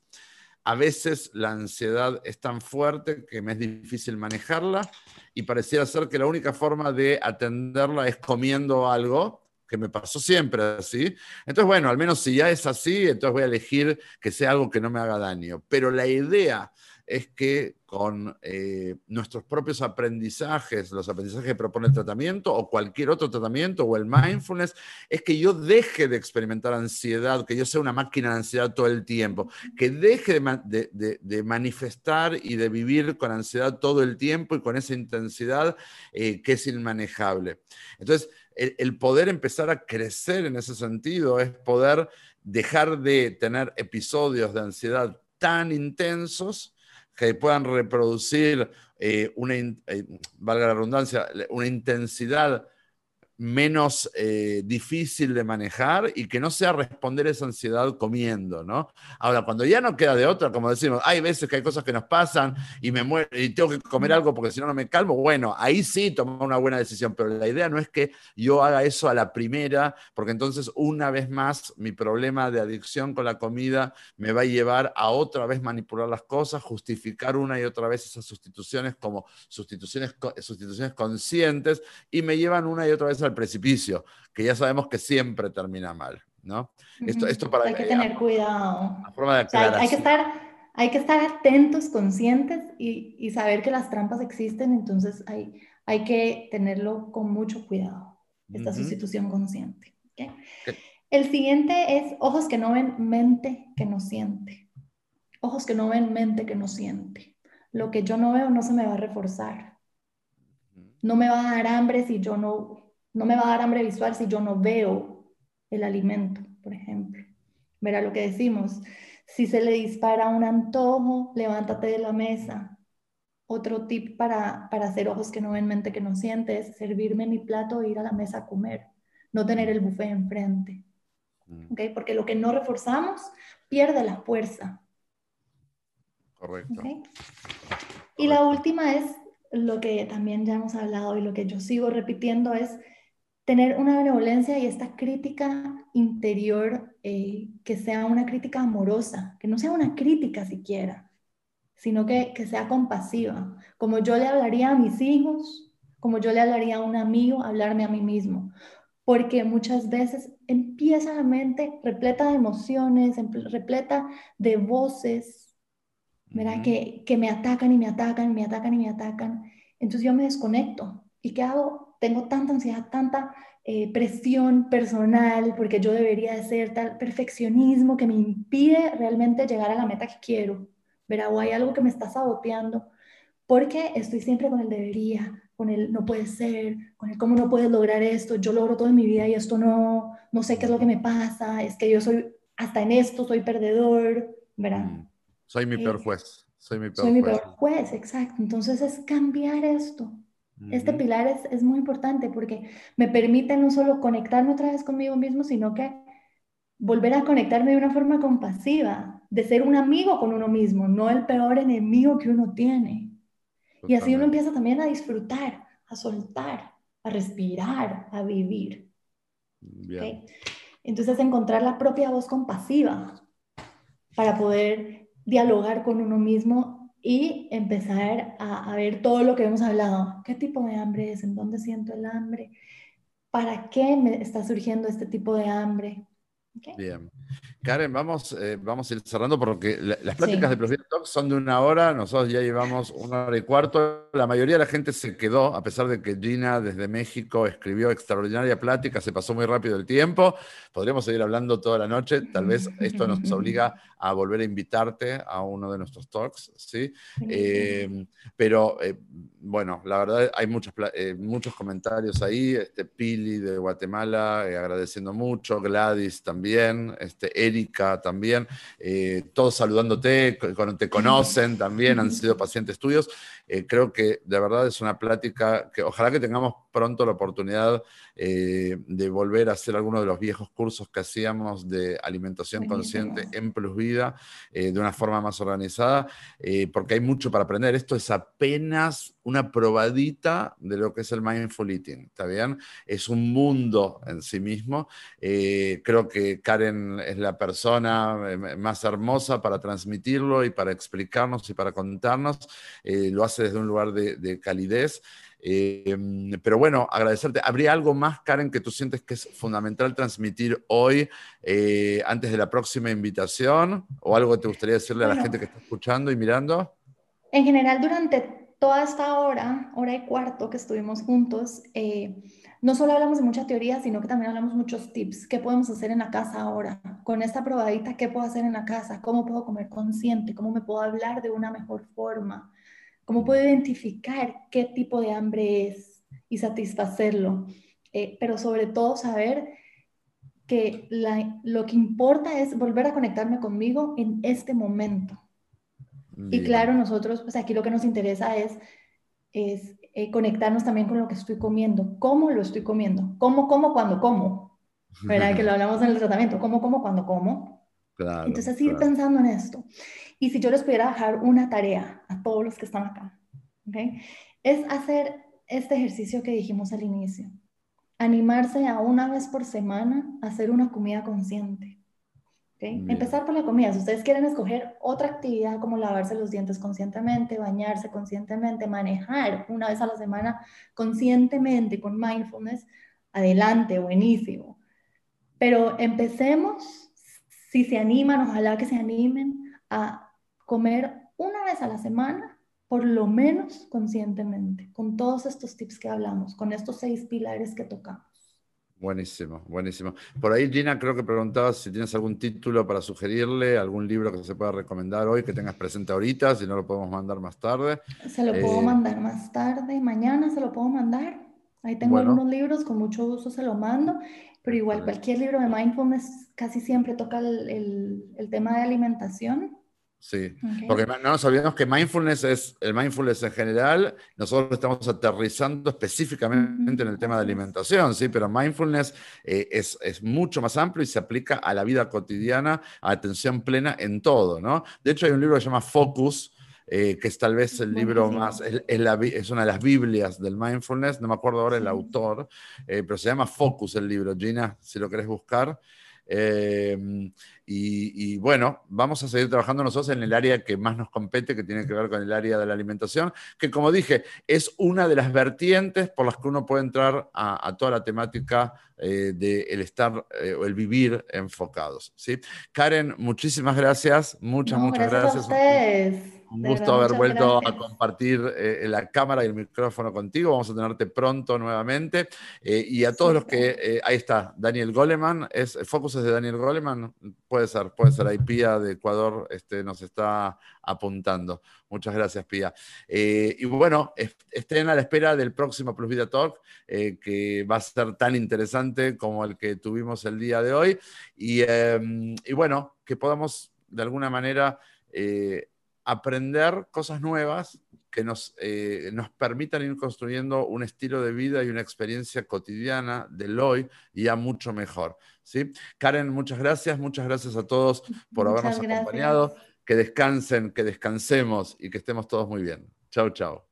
a veces la ansiedad es tan fuerte que me es difícil manejarla y pareciera ser que la única forma de atenderla es comiendo algo, que me pasó siempre así. Entonces, bueno, al menos si ya es así, entonces voy a elegir que sea algo que no me haga daño. Pero la idea es que con eh, nuestros propios aprendizajes, los aprendizajes que propone el tratamiento o cualquier otro tratamiento o el mindfulness, es que yo deje de experimentar ansiedad, que yo sea una máquina de ansiedad todo el tiempo, que deje de, manifestar y de vivir con ansiedad todo el tiempo y con esa intensidad eh, que es inmanejable. Entonces, el, poder empezar a crecer en ese sentido es poder dejar de tener episodios de ansiedad tan intensos que puedan reproducir eh, una, eh, valga la redundancia, una intensidad menos eh, difícil de manejar y que no sea responder esa ansiedad comiendo, ¿no? Ahora, cuando ya no queda de otra, como decimos, hay veces que hay cosas que nos pasan y me muero y tengo que comer algo porque si no no me calmo, bueno, ahí sí tomar una buena decisión, pero la idea no es que yo haga eso a la primera, porque entonces una vez más mi problema de adicción con la comida me va a llevar a otra vez manipular las cosas, justificar una y otra vez esas sustituciones como sustituciones, sustituciones conscientes y me llevan una y otra vez a al precipicio, que ya sabemos que siempre termina mal, ¿no? Esto, esto para, hay que tener cuidado. hay, que estar, hay que estar atentos, conscientes y, y, saber que las trampas existen, entonces hay, hay que tenerlo con mucho cuidado, esta sustitución consciente. El siguiente es ojos que no ven, mente que no siente. Ojos que no ven, mente que no siente. Lo que yo no veo no se me va a reforzar. No me va a dar hambre si yo no no me va a dar hambre visual si yo no veo el alimento, por ejemplo. Verá lo que decimos. Si se le dispara un antojo, levántate de la mesa. Otro tip para, para hacer ojos que no ven, mente que no siente, es servirme mi plato e ir a la mesa a comer. No tener el buffet enfrente. Mm. ¿Okay? Porque lo que no reforzamos pierde la fuerza. Correcto. Y la última es lo que también ya hemos hablado y lo que yo sigo repitiendo es tener una benevolencia y esta crítica interior eh, que sea una crítica amorosa, que no sea una crítica siquiera, sino que, que sea compasiva, como yo le hablaría a mis hijos, como yo le hablaría a un amigo, hablarme a mí mismo, porque muchas veces empieza la mente repleta de emociones, repleta de voces, ¿verdad? que, que me atacan y me atacan, me atacan y me atacan. Entonces yo me desconecto. ¿Y qué hago? Tengo tanta ansiedad, tanta eh, presión personal, porque yo debería de ser tal perfeccionismo que me impide realmente llegar a la meta que quiero, ¿verdad? O hay algo que me está saboteando, porque estoy siempre con el debería, con el no puede ser, con el cómo no puedes lograr esto, yo logro todo en mi vida y esto no, no sé qué es lo que me pasa, es que yo soy, hasta en esto soy perdedor, ¿verdad? Mm. Soy mi peor juez. Soy mi peor soy mi peor juez, exacto. Entonces es cambiar esto, este pilar es, es, muy importante porque me permite no solo conectarme otra vez conmigo mismo, sino que volver a conectarme de una forma compasiva, de ser un amigo con uno mismo, no el peor enemigo que uno tiene. Y así uno empieza también a disfrutar, a soltar, a respirar, a vivir. ¿Okay? Entonces encontrar la propia voz compasiva para poder dialogar con uno mismo y empezar a, ver todo lo que hemos hablado. ¿Qué tipo de hambre es? ¿En dónde siento el hambre? ¿Para qué me está surgiendo este tipo de hambre? Bien. Karen, vamos, eh, vamos a ir cerrando porque las pláticas de Profit Talk son de una hora, nosotros ya llevamos una hora y cuarto. La mayoría de la gente se quedó, a pesar de que Gina desde México escribió extraordinaria plática, se pasó muy rápido el tiempo. Podríamos seguir hablando toda la noche, tal vez esto nos obliga a volver a invitarte a uno de nuestros talks, ¿sí? Eh, pero eh, bueno, la verdad hay muchos, muchos comentarios ahí, este, Pili de Guatemala agradeciendo mucho, Gladys también, este, Eric también, eh, todos saludándote, te conocen también, han sido pacientes tuyos. Eh, creo que de verdad es una plática que ojalá que tengamos pronto la oportunidad eh, de volver a hacer alguno de los viejos cursos que hacíamos de alimentación consciente en Plus Vida de una forma más organizada, porque hay mucho para aprender. Esto es apenas una probadita de lo que es el mindful eating, ¿está bien? Es un mundo en sí mismo. creo que Karen es la persona más hermosa para transmitirlo y para explicarnos y para contarnos. lo hace desde un lugar de, calidez. Eh, pero bueno, agradecerte. ¿Habría algo más, Karen, que tú sientes que es fundamental transmitir hoy eh, antes de la próxima invitación? ¿O algo que te gustaría decirle a la gente que está escuchando y mirando? En general, durante toda esta hora, hora y cuarto que estuvimos juntos, eh, no solo hablamos de mucha teoría, sino que también hablamos muchos tips. ¿Qué podemos hacer en la casa ahora? Con esta probadita, ¿qué puedo hacer en la casa? ¿Cómo puedo comer consciente? ¿Cómo me puedo hablar de una mejor forma? ¿Cómo puedo identificar qué tipo de hambre es y satisfacerlo? Eh, pero sobre todo saber que lo que importa es volver a conectarme conmigo en este momento. Y claro, nosotros, pues aquí lo que nos interesa es, es eh, conectarnos también con lo que estoy comiendo. ¿Cómo lo estoy comiendo? ¿Cómo, cómo, cuando como? ¿Verdad? que lo hablamos en el tratamiento. ¿Cómo, cómo, cuando como? Claro, Entonces, ir pensando en esto. Y si yo les pudiera dejar una tarea a todos los que están acá, ¿okay? es hacer este ejercicio que dijimos al inicio. Animarse a una vez por semana a hacer una comida consciente. ¿okay? Empezar por la comida. Si ustedes quieren escoger otra actividad como lavarse los dientes conscientemente, bañarse conscientemente, manejar una vez a la semana conscientemente con mindfulness, adelante, buenísimo. Pero empecemos, si se animan, ojalá que se animen a comer una vez a la semana, por lo menos conscientemente, con todos estos tips que hablamos, con estos seis pilares que tocamos. Buenísimo, buenísimo. Por ahí Gina creo que preguntaba si tienes algún título para sugerirle, algún libro que se pueda recomendar hoy, que tengas presente ahorita, si no lo podemos mandar más tarde. Se lo puedo eh, mandar más tarde, mañana se lo puedo mandar. Ahí tengo algunos libros, con mucho gusto se lo mando, pero igual cualquier libro de mindfulness casi siempre toca el, el tema de alimentación. Sí, porque no nos olvidemos que mindfulness es el mindfulness en general, nosotros estamos aterrizando específicamente en el tema de alimentación, sí, pero mindfulness eh, es, es, mucho más amplio y se aplica a la vida cotidiana, a atención plena en todo, ¿no? De hecho, hay un libro que se llama Focus, eh, que es tal vez el libro más, es, es, una de las Biblias del mindfulness, no me acuerdo ahora el autor, eh, pero se llama Focus el libro, Gina, si lo querés buscar. Em, y, bueno, vamos a seguir trabajando nosotros en el área que más nos compete, que tiene que ver con el área de la alimentación, que como dije, es una de las vertientes por las que uno puede entrar a, toda la temática eh, del estar eh, o el vivir enfocados. ¿sí? Karen, muchísimas gracias, muchas, muchas gracias. gracias. Un gusto haber vuelto a compartir eh, la cámara y el micrófono contigo. Vamos a tenerte pronto nuevamente. Eh, y a todos los que, eh, ahí está, Daniel Goleman, es, Focus es de Daniel Goleman, puede ser, puede ser, ahí Pía de Ecuador este, nos está apuntando. Muchas gracias, Pía. y bueno, estén a la espera del próximo Plus Vida Talk, que va a ser tan interesante como el que tuvimos el día de hoy. Y, em, y bueno, que podamos de alguna manera aprender cosas nuevas que nos, eh, nos permitan ir construyendo un estilo de vida y una experiencia cotidiana del hoy ya mucho mejor. ¿sí? Karen, muchas gracias, muchas gracias a todos por habernos acompañado. Que descansen, que descansemos y que estemos todos muy bien. Chao, chao.